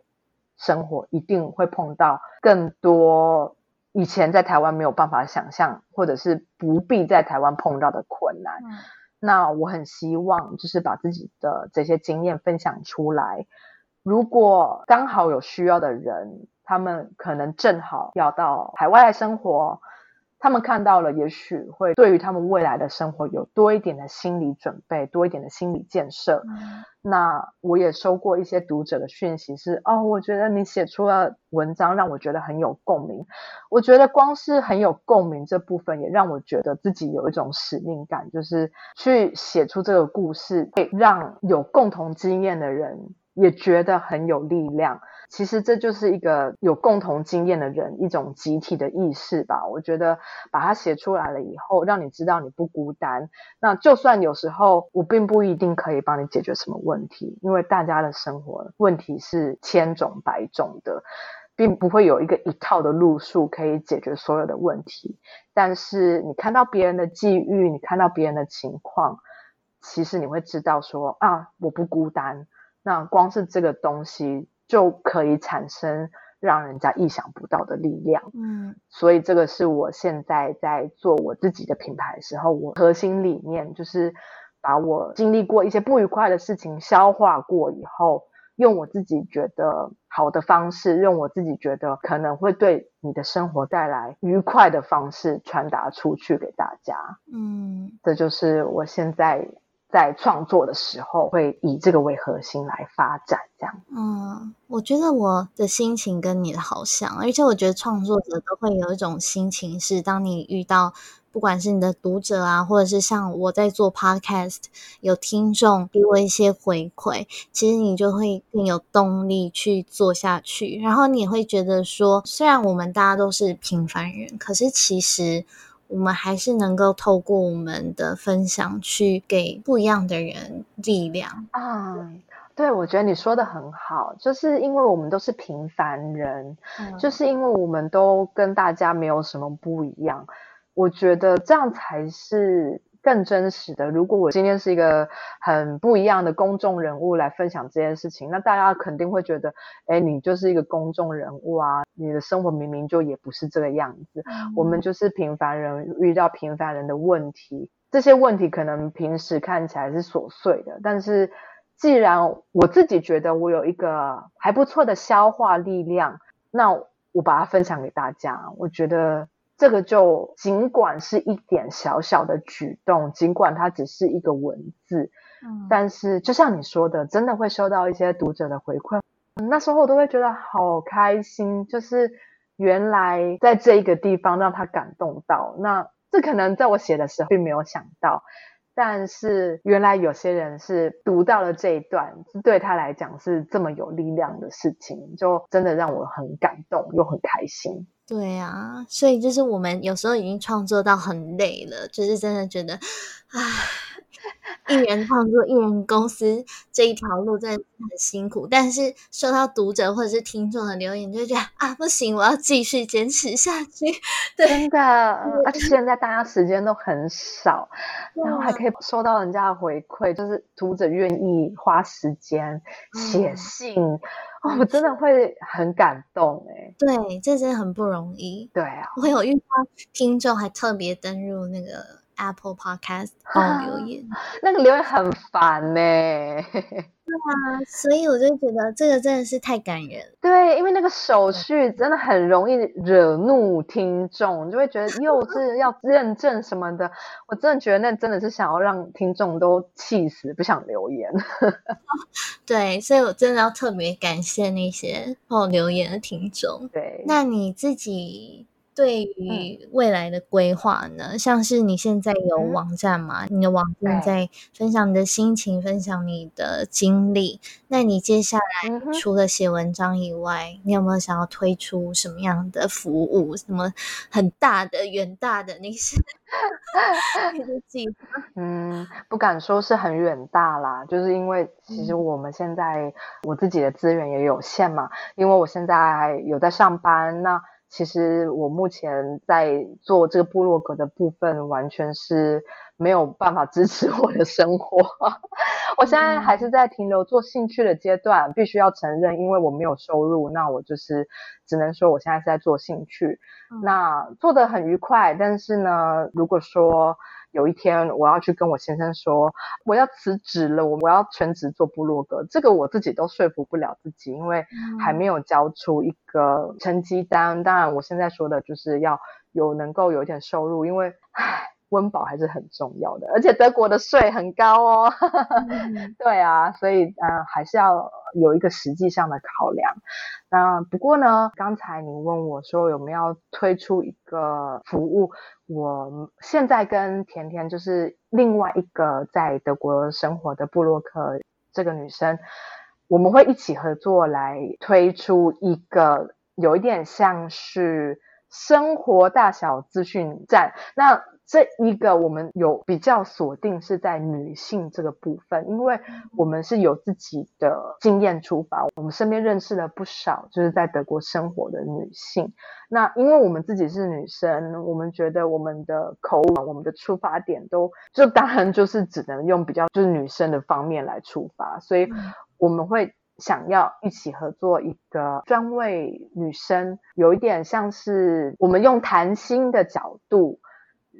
生活，一定会碰到更多。以前在台湾没有办法想象，或者是不必在台湾碰到的困难，那我很希望就是把自己的这些经验分享出来。如果刚好有需要的人，他们可能正好要到海外来生活。他们看到了，也许会对于他们未来的生活有多一点的心理准备，多一点的心理建设。那我也收过一些读者的讯息，是哦，我觉得你写出了文章，让我觉得很有共鸣。我觉得光是很有共鸣这部分，也让我觉得自己有一种使命感，就是去写出这个故事，让有共同经验的人。也觉得很有力量。其实这就是一个有共同经验的人一种集体的意识吧。我觉得把它写出来了以后，让你知道你不孤单。那就算有时候我并不一定可以帮你解决什么问题，因为大家的生活问题是千种百种的，并不会有一个一套的路数可以解决所有的问题。但是你看到别人的际遇，你看到别人的情况，其实你会知道说啊，我不孤单。那光是这个东西就可以产生让人家意想不到的力量，嗯，所以这个是我现在在做我自己的品牌时候，我核心理念就是把我经历过一些不愉快的事情消化过以后，用我自己觉得好的方式，用我自己觉得可能会对你的生活带来愉快的方式传达出去给大家，嗯，这就是我现在。在创作的时候，会以这个为核心来发展，这样。嗯，我觉得我的心情跟你的好像，而且我觉得创作者都会有一种心情，是当你遇到不管是你的读者啊，或者是像我在做 podcast，有听众给我一些回馈，其实你就会更有动力去做下去。然后你会觉得说，虽然我们大家都是平凡人，可是其实。我们还是能够透过我们的分享，去给不一样的人力量啊！对，我觉得你说的很好，就是因为我们都是平凡人，就是因为我们都跟大家没有什么不一样，我觉得这样才是更真实的。如果我今天是一个很不一样的公众人物来分享这件事情，那大家肯定会觉得，哎，你就是一个公众人物啊，你的生活明明就也不是这个样子。我们就是平凡人，遇到平凡人的问题，这些问题可能平时看起来是琐碎的，但是既然我自己觉得我有一个还不错的消化力量，那我把它分享给大家，我觉得。这个就尽管是一点小小的举动，尽管它只是一个文字，嗯，但是就像你说的，真的会收到一些读者的回馈。那时候我都会觉得好开心，就是原来在这一个地方让他感动到。那这可能在我写的时候并没有想到，但是原来有些人是读到了这一段，对他来讲是这么有力量的事情，就真的让我很感动又很开心。对啊，所以就是我们有时候已经创作到很累了，就是真的觉得，唉，艺人创作、艺人公司这一条路真的很辛苦。但是收到读者或者是听众的留言，就觉得啊，不行，我要继续坚持下去。(laughs) 真的，而且现在大家时间都很少，然后还可以收到人家的回馈，就是读者愿意花时间写信。哦我真的会很感动哎，对，这真的很不容易。对啊，我有遇到听众还特别登入那个 Apple Podcast 帮我留言，那个留言很烦呢。(laughs) 对啊，所以我就觉得这个真的是太感人。对，因为那个手续真的很容易惹怒听众，就会觉得 (laughs) 又是要认证什么的。我真的觉得那真的是想要让听众都气死，不想留言。(laughs) 对，所以我真的要特别感谢那些帮我留言的听众。对，那你自己。对于未来的规划呢，像是你现在有网站嘛？你的网站在分享你的心情，分享你的经历。那你接下来除了写文章以外，你有没有想要推出什么样的服务？什么很大的、远大的那些 (laughs) 你的计划？嗯，不敢说是很远大啦，就是因为其实我们现在我自己的资源也有限嘛，因为我现在有在上班，那。其实我目前在做这个部落格的部分，完全是没有办法支持我的生活。(laughs) 我现在还是在停留做兴趣的阶段，必须要承认，因为我没有收入，那我就是只能说我现在是在做兴趣，那做的很愉快。但是呢，如果说有一天我要去跟我先生说我要辞职了，我我要全职做部落格，这个我自己都说服不了自己，因为还没有交出一个成绩单。当然，我现在说的就是要有能够有一点收入，因为唉。温饱还是很重要的，而且德国的税很高哦。(laughs) 对啊，所以嗯，还是要有一个实际上的考量。那不过呢，刚才你问我说有没有推出一个服务，我现在跟甜甜就是另外一个在德国生活的布洛克这个女生，我们会一起合作来推出一个有一点像是生活大小资讯站。那这一个我们有比较锁定是在女性这个部分，因为我们是有自己的经验出发，我们身边认识了不少就是在德国生活的女性。那因为我们自己是女生，我们觉得我们的口吻、我们的出发点都就当然就是只能用比较就是女生的方面来出发，所以我们会想要一起合作一个专为女生，有一点像是我们用谈心的角度。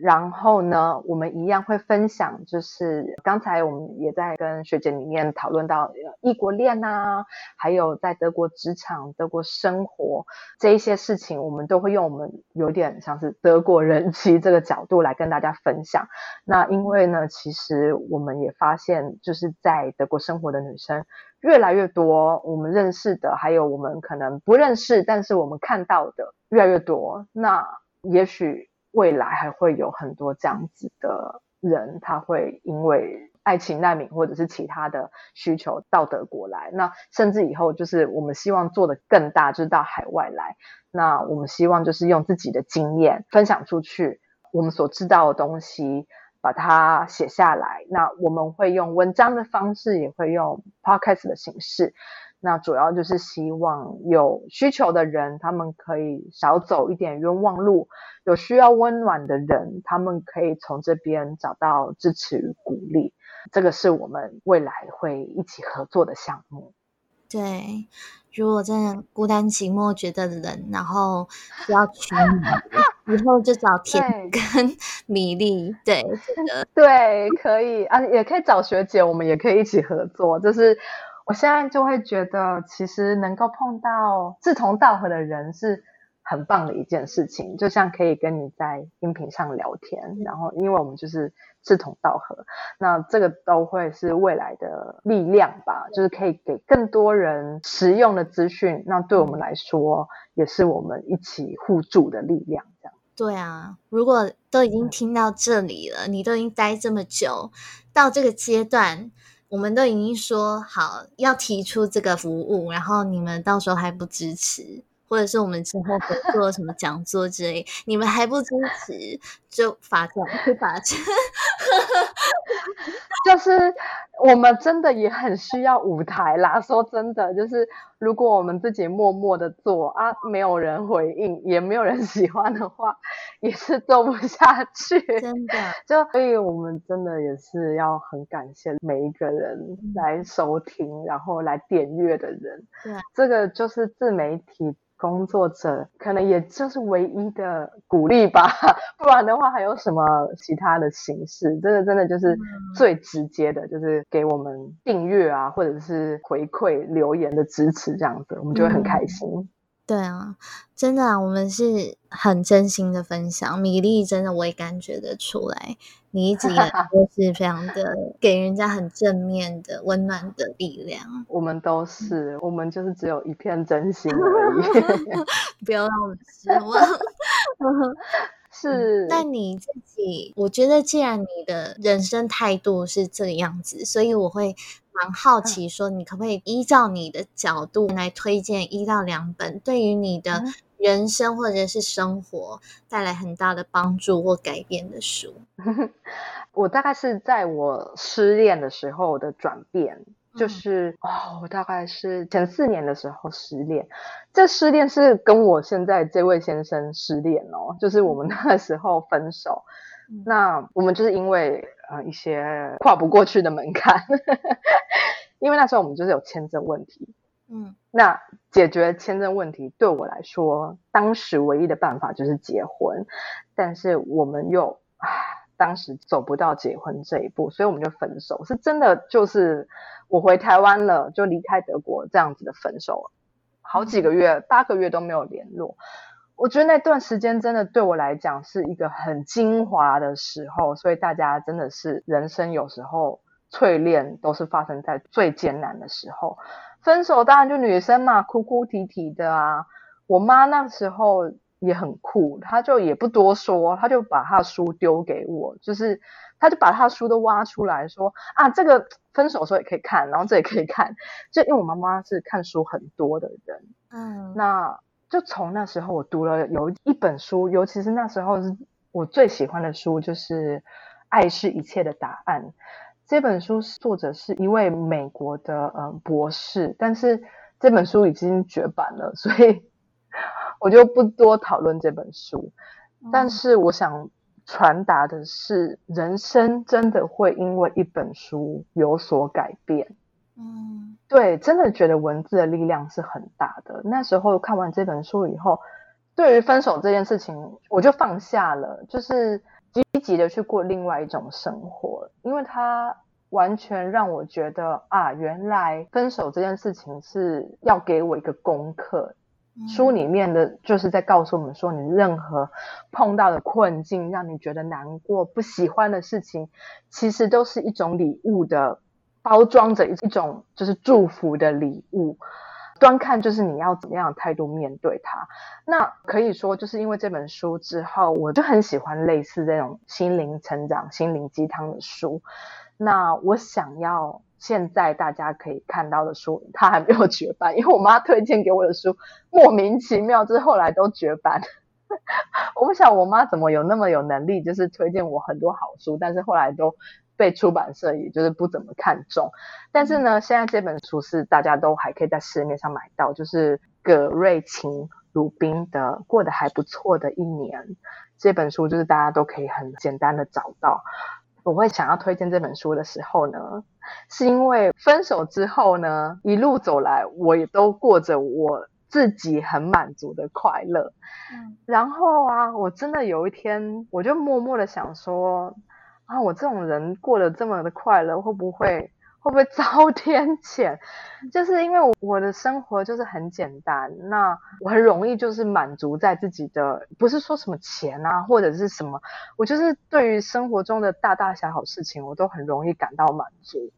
然后呢，我们一样会分享，就是刚才我们也在跟学姐里面讨论到异国恋呐，还有在德国职场、德国生活这一些事情，我们都会用我们有点像是德国人妻这个角度来跟大家分享。那因为呢，其实我们也发现，就是在德国生活的女生越来越多，我们认识的，还有我们可能不认识，但是我们看到的越来越多。那也许。未来还会有很多这样子的人，他会因为爱情难民或者是其他的需求到德国来。那甚至以后就是我们希望做的更大，就是到海外来。那我们希望就是用自己的经验分享出去，我们所知道的东西，把它写下来。那我们会用文章的方式，也会用 podcast 的形式。那主要就是希望有需求的人，他们可以少走一点冤枉路；有需要温暖的人，他们可以从这边找到支持与鼓励。这个是我们未来会一起合作的项目。对，如果真的孤单寂寞觉得冷，然后要取暖，以后就找 (laughs) 田跟 (laughs) 米粒。对，这个 (laughs) 对，可以啊，也可以找学姐，我们也可以一起合作。就是我现在就会觉得，其实能够碰到志同道合的人是很棒的一件事情，就像可以跟你在音频上聊天，然后因为我们就是。志同道合，那这个都会是未来的力量吧，就是可以给更多人实用的资讯。那对我们来说，也是我们一起互助的力量。这样对啊，如果都已经听到这里了，你都已经待这么久，到这个阶段，我们都已经说好要提出这个服务，然后你们到时候还不支持。或者是我们之后合作什么讲座之类，你们还不支持就罚钱，会罚钱。(laughs) 就是我们真的也很需要舞台啦。说真的，就是如果我们自己默默的做啊，没有人回应，也没有人 (laughs) 喜欢的话，也是做不下去。真的，(laughs) 就所以我们真的也是要很感谢每一个人来收听，然后来点阅的人。对，这个就是自媒体。工作者可能也就是唯一的鼓励吧，(laughs) 不然的话还有什么其他的形式？这个真的就是最直接的，就是给我们订阅啊，或者是回馈留言的支持，这样子我们就会很开心。对啊，真的啊，我们是很真心的分享。米粒真的，我也感觉得出来，你一直以来 (laughs) 都是非常的给人家很正面的、温暖的力量。我们都是，我们就是只有一片真心而已。(laughs) 不要让我们失望。(laughs) 是，但你自己，我觉得既然你的人生态度是这个样子，所以我会。蛮好奇，说你可不可以依照你的角度来推荐一到两本对于你的人生或者是生活带来很大的帮助或改变的书？(laughs) 我大概是在我失恋的时候的转变，就是哦，我大概是前四年的时候失恋。这失恋是跟我现在这位先生失恋哦，就是我们那时候分手。那我们就是因为呃一些跨不过去的门槛，(laughs) 因为那时候我们就是有签证问题，嗯，那解决签证问题对我来说，当时唯一的办法就是结婚，但是我们又啊当时走不到结婚这一步，所以我们就分手，是真的就是我回台湾了，就离开德国这样子的分手，好几个月八个月都没有联络。我觉得那段时间真的对我来讲是一个很精华的时候，所以大家真的是人生有时候淬炼都是发生在最艰难的时候。分手当然就女生嘛，哭哭啼啼的啊。我妈那时候也很酷，她就也不多说，她就把她的书丢给我，就是她就把她的书都挖出来说啊，这个分手的时候也可以看，然后这也可以看。就因为我妈妈是看书很多的人，嗯，那。就从那时候，我读了有一本书，尤其是那时候是我最喜欢的书，就是《爱是一切的答案》。这本书作者是一位美国的呃博士，但是这本书已经绝版了，所以 (laughs) 我就不多讨论这本书。但是我想传达的是，人生真的会因为一本书有所改变。嗯，对，真的觉得文字的力量是很大的。那时候看完这本书以后，对于分手这件事情，我就放下了，就是积极的去过另外一种生活，因为它完全让我觉得啊，原来分手这件事情是要给我一个功课。书里面的就是在告诉我们说，你任何碰到的困境，让你觉得难过、不喜欢的事情，其实都是一种礼物的。包装着一种就是祝福的礼物，端看就是你要怎么样的态度面对它。那可以说，就是因为这本书之后，我就很喜欢类似这种心灵成长、心灵鸡汤的书。那我想要现在大家可以看到的书，它还没有绝版，因为我妈推荐给我的书莫名其妙，就是后来都绝版。(laughs) 我不晓得我妈怎么有那么有能力，就是推荐我很多好书，但是后来都被出版社也就是不怎么看重。但是呢，现在这本书是大家都还可以在市面上买到，就是葛瑞琴鲁宾的《过得还不错的一年》这本书，就是大家都可以很简单的找到。我会想要推荐这本书的时候呢，是因为分手之后呢，一路走来，我也都过着我自己很满足的快乐。嗯，然后啊，我真的有一天，我就默默的想说，啊，我这种人过得这么的快乐，会不会？会不会 (laughs) 遭天谴？就是因为我的生活就是很简单，那我很容易就是满足在自己的，不是说什么钱啊或者是什么，我就是对于生活中的大大小小事情，我都很容易感到满足。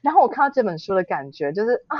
然后我看到这本书的感觉就是啊，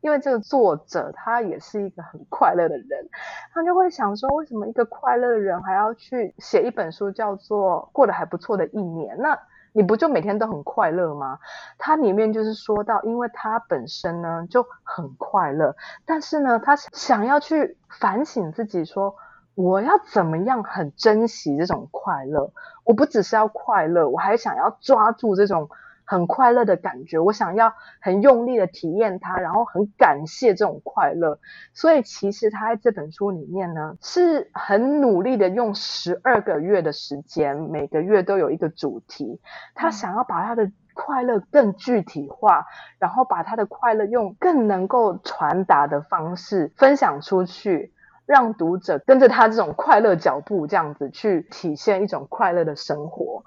因为这个作者他也是一个很快乐的人，他就会想说，为什么一个快乐的人还要去写一本书，叫做过得还不错的一年？那你不就每天都很快乐吗？它里面就是说到，因为他本身呢就很快乐，但是呢，他想要去反省自己，说我要怎么样很珍惜这种快乐。我不只是要快乐，我还想要抓住这种。很快乐的感觉，我想要很用力的体验它，然后很感谢这种快乐。所以其实他在这本书里面呢，是很努力的用十二个月的时间，每个月都有一个主题，他想要把他的快乐更具体化，然后把他的快乐用更能够传达的方式分享出去，让读者跟着他这种快乐脚步，这样子去体现一种快乐的生活。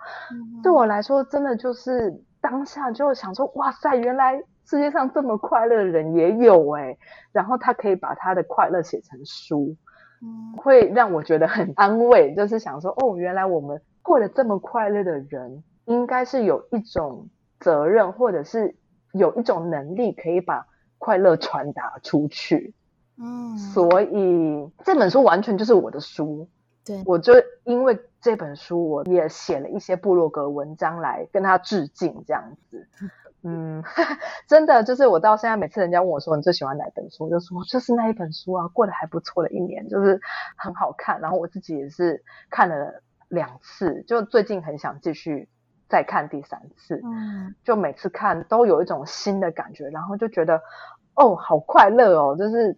对我来说，真的就是。当下就想说，哇塞，原来世界上这么快乐的人也有哎，然后他可以把他的快乐写成书，嗯会让我觉得很安慰，就是想说，哦，原来我们过得这么快乐的人，应该是有一种责任，或者是有一种能力，可以把快乐传达出去。嗯，所以这本书完全就是我的书。对，我就因为这本书，我也写了一些部落格文章来跟他致敬，这样子。嗯，(laughs) 真的就是我到现在每次人家问我说你最喜欢哪本书，我就说就是那一本书啊，过得还不错的一年，就是很好看。然后我自己也是看了两次，就最近很想继续再看第三次。嗯，就每次看都有一种新的感觉，然后就觉得哦，好快乐哦，就是。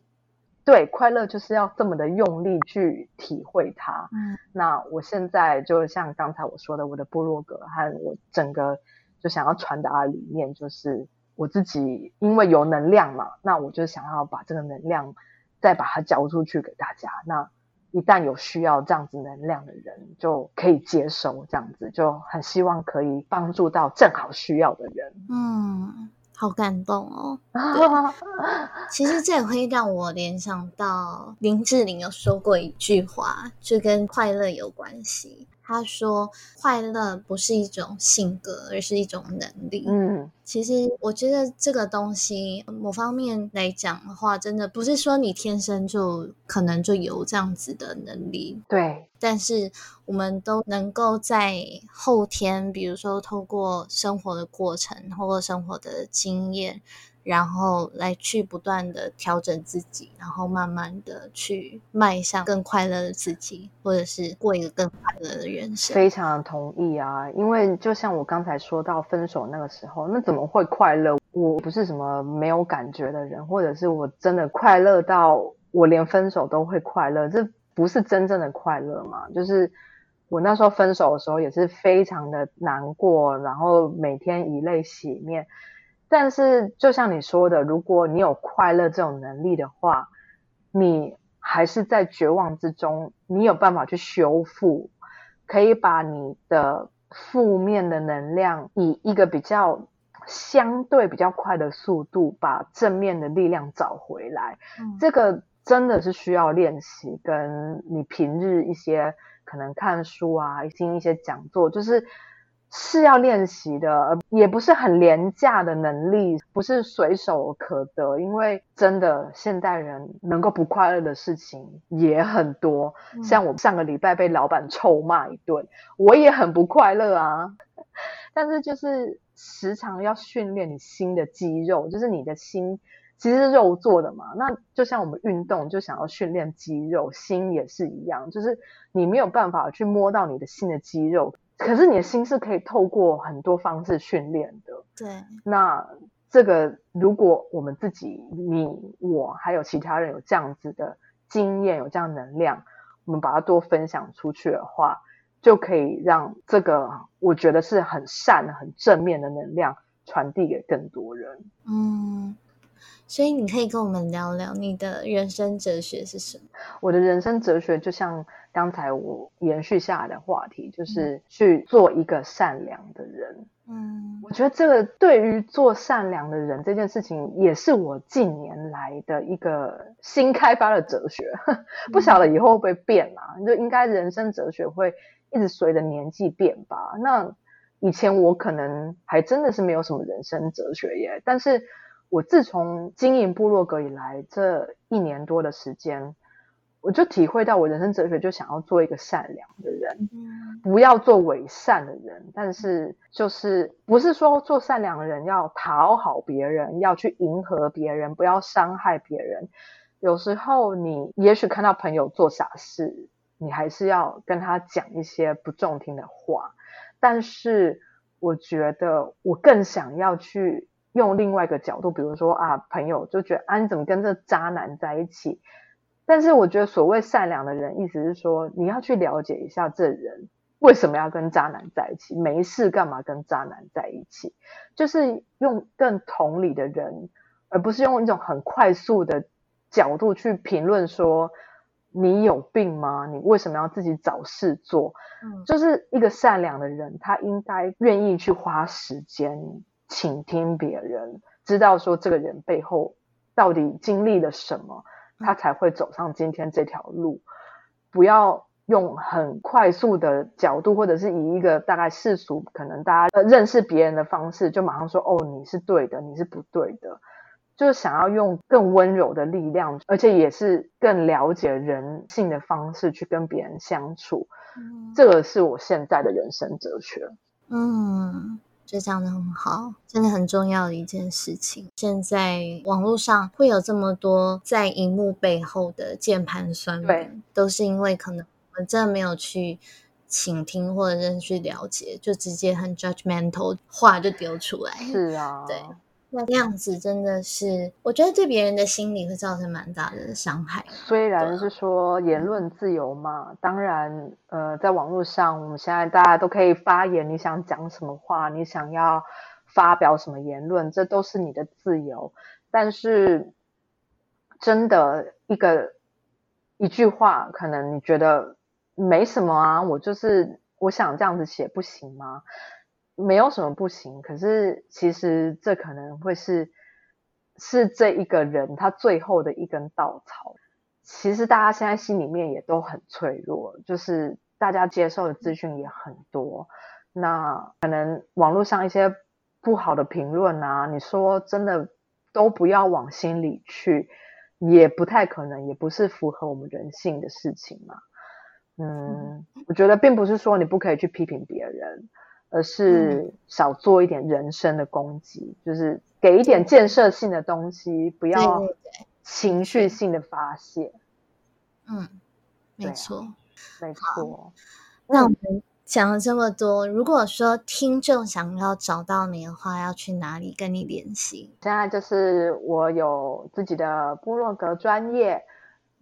对，快乐就是要这么的用力去体会它。嗯，那我现在就像刚才我说的，我的部落格和我整个就想要传达的理念，就是我自己因为有能量嘛，那我就想要把这个能量再把它交出去给大家。那一旦有需要这样子能量的人，就可以接收，这样子就很希望可以帮助到正好需要的人。嗯。好感动哦！(laughs) 其实这也会让我联想到林志玲有说过一句话，就跟快乐有关系。他说：“快乐不是一种性格，而是一种能力。”嗯，其实我觉得这个东西，某方面来讲的话，真的不是说你天生就可能就有这样子的能力。对，但是我们都能够在后天，比如说透过生活的过程，透过生活的经验。然后来去不断的调整自己，然后慢慢的去迈向更快乐的自己，或者是过一个更快乐的人生。非常同意啊，因为就像我刚才说到分手那个时候，那怎么会快乐？我不是什么没有感觉的人，或者是我真的快乐到我连分手都会快乐，这不是真正的快乐嘛？就是我那时候分手的时候也是非常的难过，然后每天以泪洗面。但是，就像你说的，如果你有快乐这种能力的话，你还是在绝望之中，你有办法去修复，可以把你的负面的能量以一个比较相对比较快的速度，把正面的力量找回来。这个真的是需要练习，跟你平日一些可能看书啊，听一些讲座，就是。是要练习的，也不是很廉价的能力，不是随手可得。因为真的现代人能够不快乐的事情也很多，像我上个礼拜被老板臭骂一顿，我也很不快乐啊。(laughs) 但是就是时常要训练你心的肌肉，就是你的心其实是肉做的嘛。那就像我们运动就想要训练肌肉，心也是一样，就是你没有办法去摸到你的心的肌肉，可是你的心是可以透过很多方式训练的。对，那这个如果我们自己、你、我还有其他人有这样子的经验、有这样能量，我们把它多分享出去的话。就可以让这个我觉得是很善、很正面的能量传递给更多人。嗯，所以你可以跟我们聊聊你的人生哲学是什么？我的人生哲学就像刚才我延续下来的话题，就是去做一个善良的人。嗯，我觉得这个对于做善良的人这件事情，也是我近年来的一个新开发的哲学。(laughs) 不晓得以后会不会变啊？就应该人生哲学会。一直随着年纪变吧。那以前我可能还真的是没有什么人生哲学耶，但是我自从经营部落格以来这一年多的时间，我就体会到我人生哲学就想要做一个善良的人，不要做伪善的人。但是就是不是说做善良的人要讨好别人，要去迎合别人，不要伤害别人。有时候你也许看到朋友做傻事。你还是要跟他讲一些不中听的话，但是我觉得我更想要去用另外一个角度，比如说啊，朋友就觉得啊，你怎么跟这渣男在一起？但是我觉得所谓善良的人，意思是说你要去了解一下这人为什么要跟渣男在一起，没事干嘛跟渣男在一起？就是用更同理的人，而不是用一种很快速的角度去评论说。你有病吗？你为什么要自己找事做？嗯，就是一个善良的人，他应该愿意去花时间倾听别人，知道说这个人背后到底经历了什么，他才会走上今天这条路。不要用很快速的角度，或者是以一个大概世俗可能大家认识别人的方式，就马上说哦，你是对的，你是不对的。就是想要用更温柔的力量，而且也是更了解人性的方式去跟别人相处。这个是我现在的人生哲学。嗯，这讲的很好，真的很重要的一件事情。现在网络上会有这么多在荧幕背后的键盘酸民，都是因为可能我们真的没有去倾听或者是去了解，就直接很 judgmental 话就丢出来。是啊，对。那样子真的是，我觉得对别人的心理会造成蛮大的伤害。虽然是说言论自由嘛，当然，呃，在网络上，我们现在大家都可以发言，你想讲什么话，你想要发表什么言论，这都是你的自由。但是，真的一个一句话，可能你觉得没什么啊，我就是我想这样子写，不行吗？没有什么不行，可是其实这可能会是是这一个人他最后的一根稻草。其实大家现在心里面也都很脆弱，就是大家接受的资讯也很多，那可能网络上一些不好的评论啊，你说真的都不要往心里去，也不太可能，也不是符合我们人性的事情嘛。嗯，我觉得并不是说你不可以去批评别人。而是少做一点人身的攻击，就是给一点建设性的东西，不要情绪性的发泄。嗯，没错，没错。那我们讲了这么多，如果说听众想要找到你的话，要去哪里跟你联系？现在就是我有自己的部落格专业，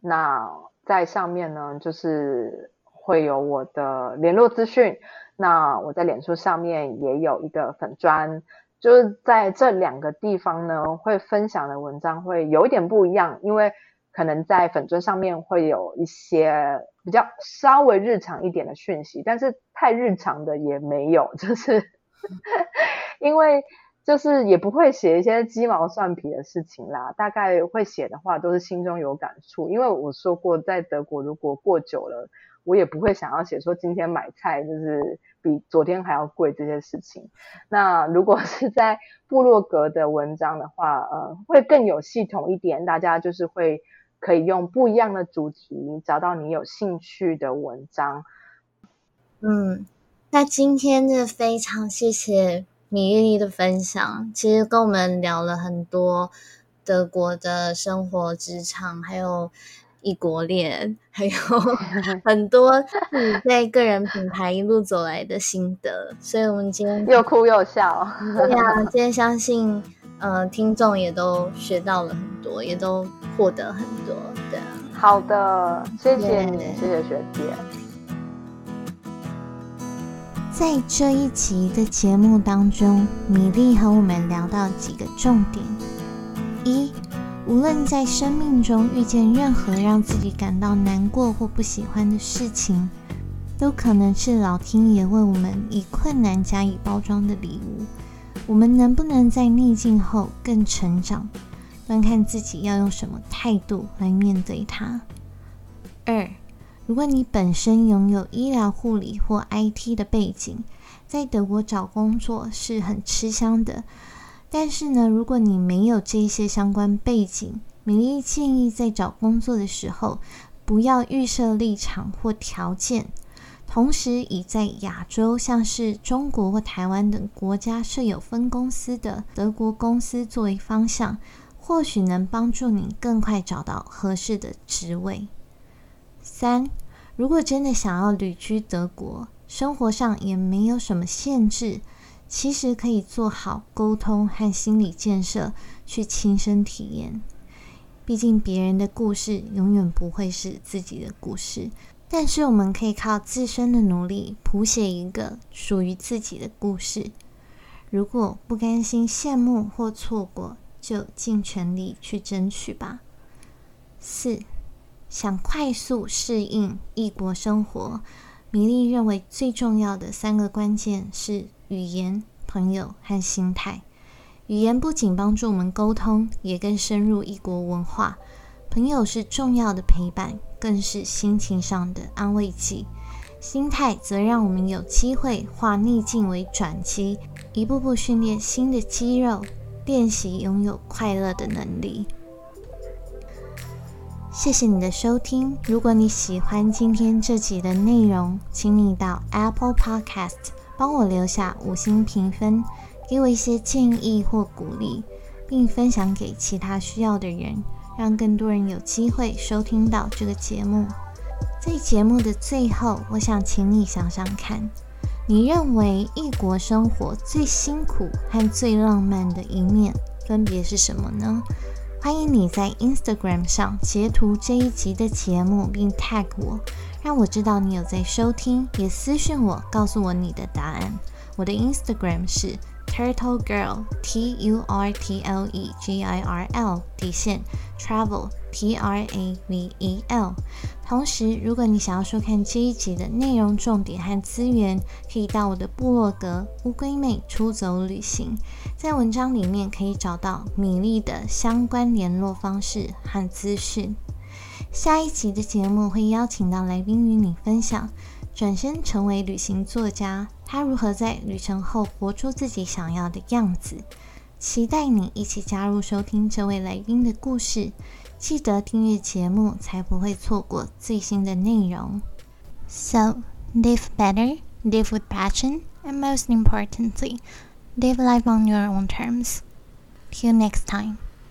那在上面呢，就是会有我的联络资讯。那我在脸书上面也有一个粉砖，就是在这两个地方呢，会分享的文章会有一点不一样，因为可能在粉砖上面会有一些比较稍微日常一点的讯息，但是太日常的也没有，就是 (laughs) 因为就是也不会写一些鸡毛蒜皮的事情啦，大概会写的话都是心中有感触，因为我说过在德国如果过久了。我也不会想要写说今天买菜就是比昨天还要贵这些事情。那如果是在部落格的文章的话，呃，会更有系统一点，大家就是会可以用不一样的主题找到你有兴趣的文章。嗯，那今天呢，非常谢谢米粒粒的分享，其实跟我们聊了很多。德国的生活、职场，还有异国恋，还有 (laughs) 很多自己 (laughs) 在个人品牌一路走来的心得。所以，我们今天又哭又笑。(laughs) 对啊，今天相信，嗯，听众也都学到了很多，也都获得很多。对啊，好的，谢谢你，谢谢学姐。在这一集的节目当中，米粒和我们聊到几个重点：一，无论在生命中遇见任何让自己感到难过或不喜欢的事情，都可能是老天爷为我们以困难加以包装的礼物。我们能不能在逆境后更成长，端看自己要用什么态度来面对它。二。如果你本身拥有医疗护理或 IT 的背景，在德国找工作是很吃香的。但是呢，如果你没有这些相关背景，米莉建议在找工作的时候不要预设立场或条件，同时以在亚洲，像是中国或台湾等国家设有分公司的德国公司作为方向，或许能帮助你更快找到合适的职位。三。如果真的想要旅居德国，生活上也没有什么限制，其实可以做好沟通和心理建设，去亲身体验。毕竟别人的故事永远不会是自己的故事，但是我们可以靠自身的努力，谱写一个属于自己的故事。如果不甘心羡慕或错过，就尽全力去争取吧。四。想快速适应异国生活，米莉认为最重要的三个关键是语言、朋友和心态。语言不仅帮助我们沟通，也更深入异国文化；朋友是重要的陪伴，更是心情上的安慰剂；心态则让我们有机会化逆境为转机，一步步训练新的肌肉，练习拥有快乐的能力。谢谢你的收听。如果你喜欢今天这集的内容，请你到 Apple Podcast 帮我留下五星评分，给我一些建议或鼓励，并分享给其他需要的人，让更多人有机会收听到这个节目。在节目的最后，我想请你想想看，你认为异国生活最辛苦和最浪漫的一面分别是什么呢？欢迎你在 Instagram 上截图这一集的节目，并 tag 我，让我知道你有在收听，也私信我告诉我你的答案。我的 Instagram 是 Turtle Girl T U R T L E G I R L 底线 Travel T R A V E L。同时，如果你想要收看这一集的内容重点和资源，可以到我的部落格乌龟妹出走旅行，在文章里面可以找到米粒的相关联络方式和资讯。下一集的节目会邀请到来宾与你分享，转身成为旅行作家，他如何在旅程后活出自己想要的样子。期待你一起加入收听这位来宾的故事。记得订阅节目，才不会错过最新的内容。So live better, live with passion, and most importantly, live life on your own terms. Till next time.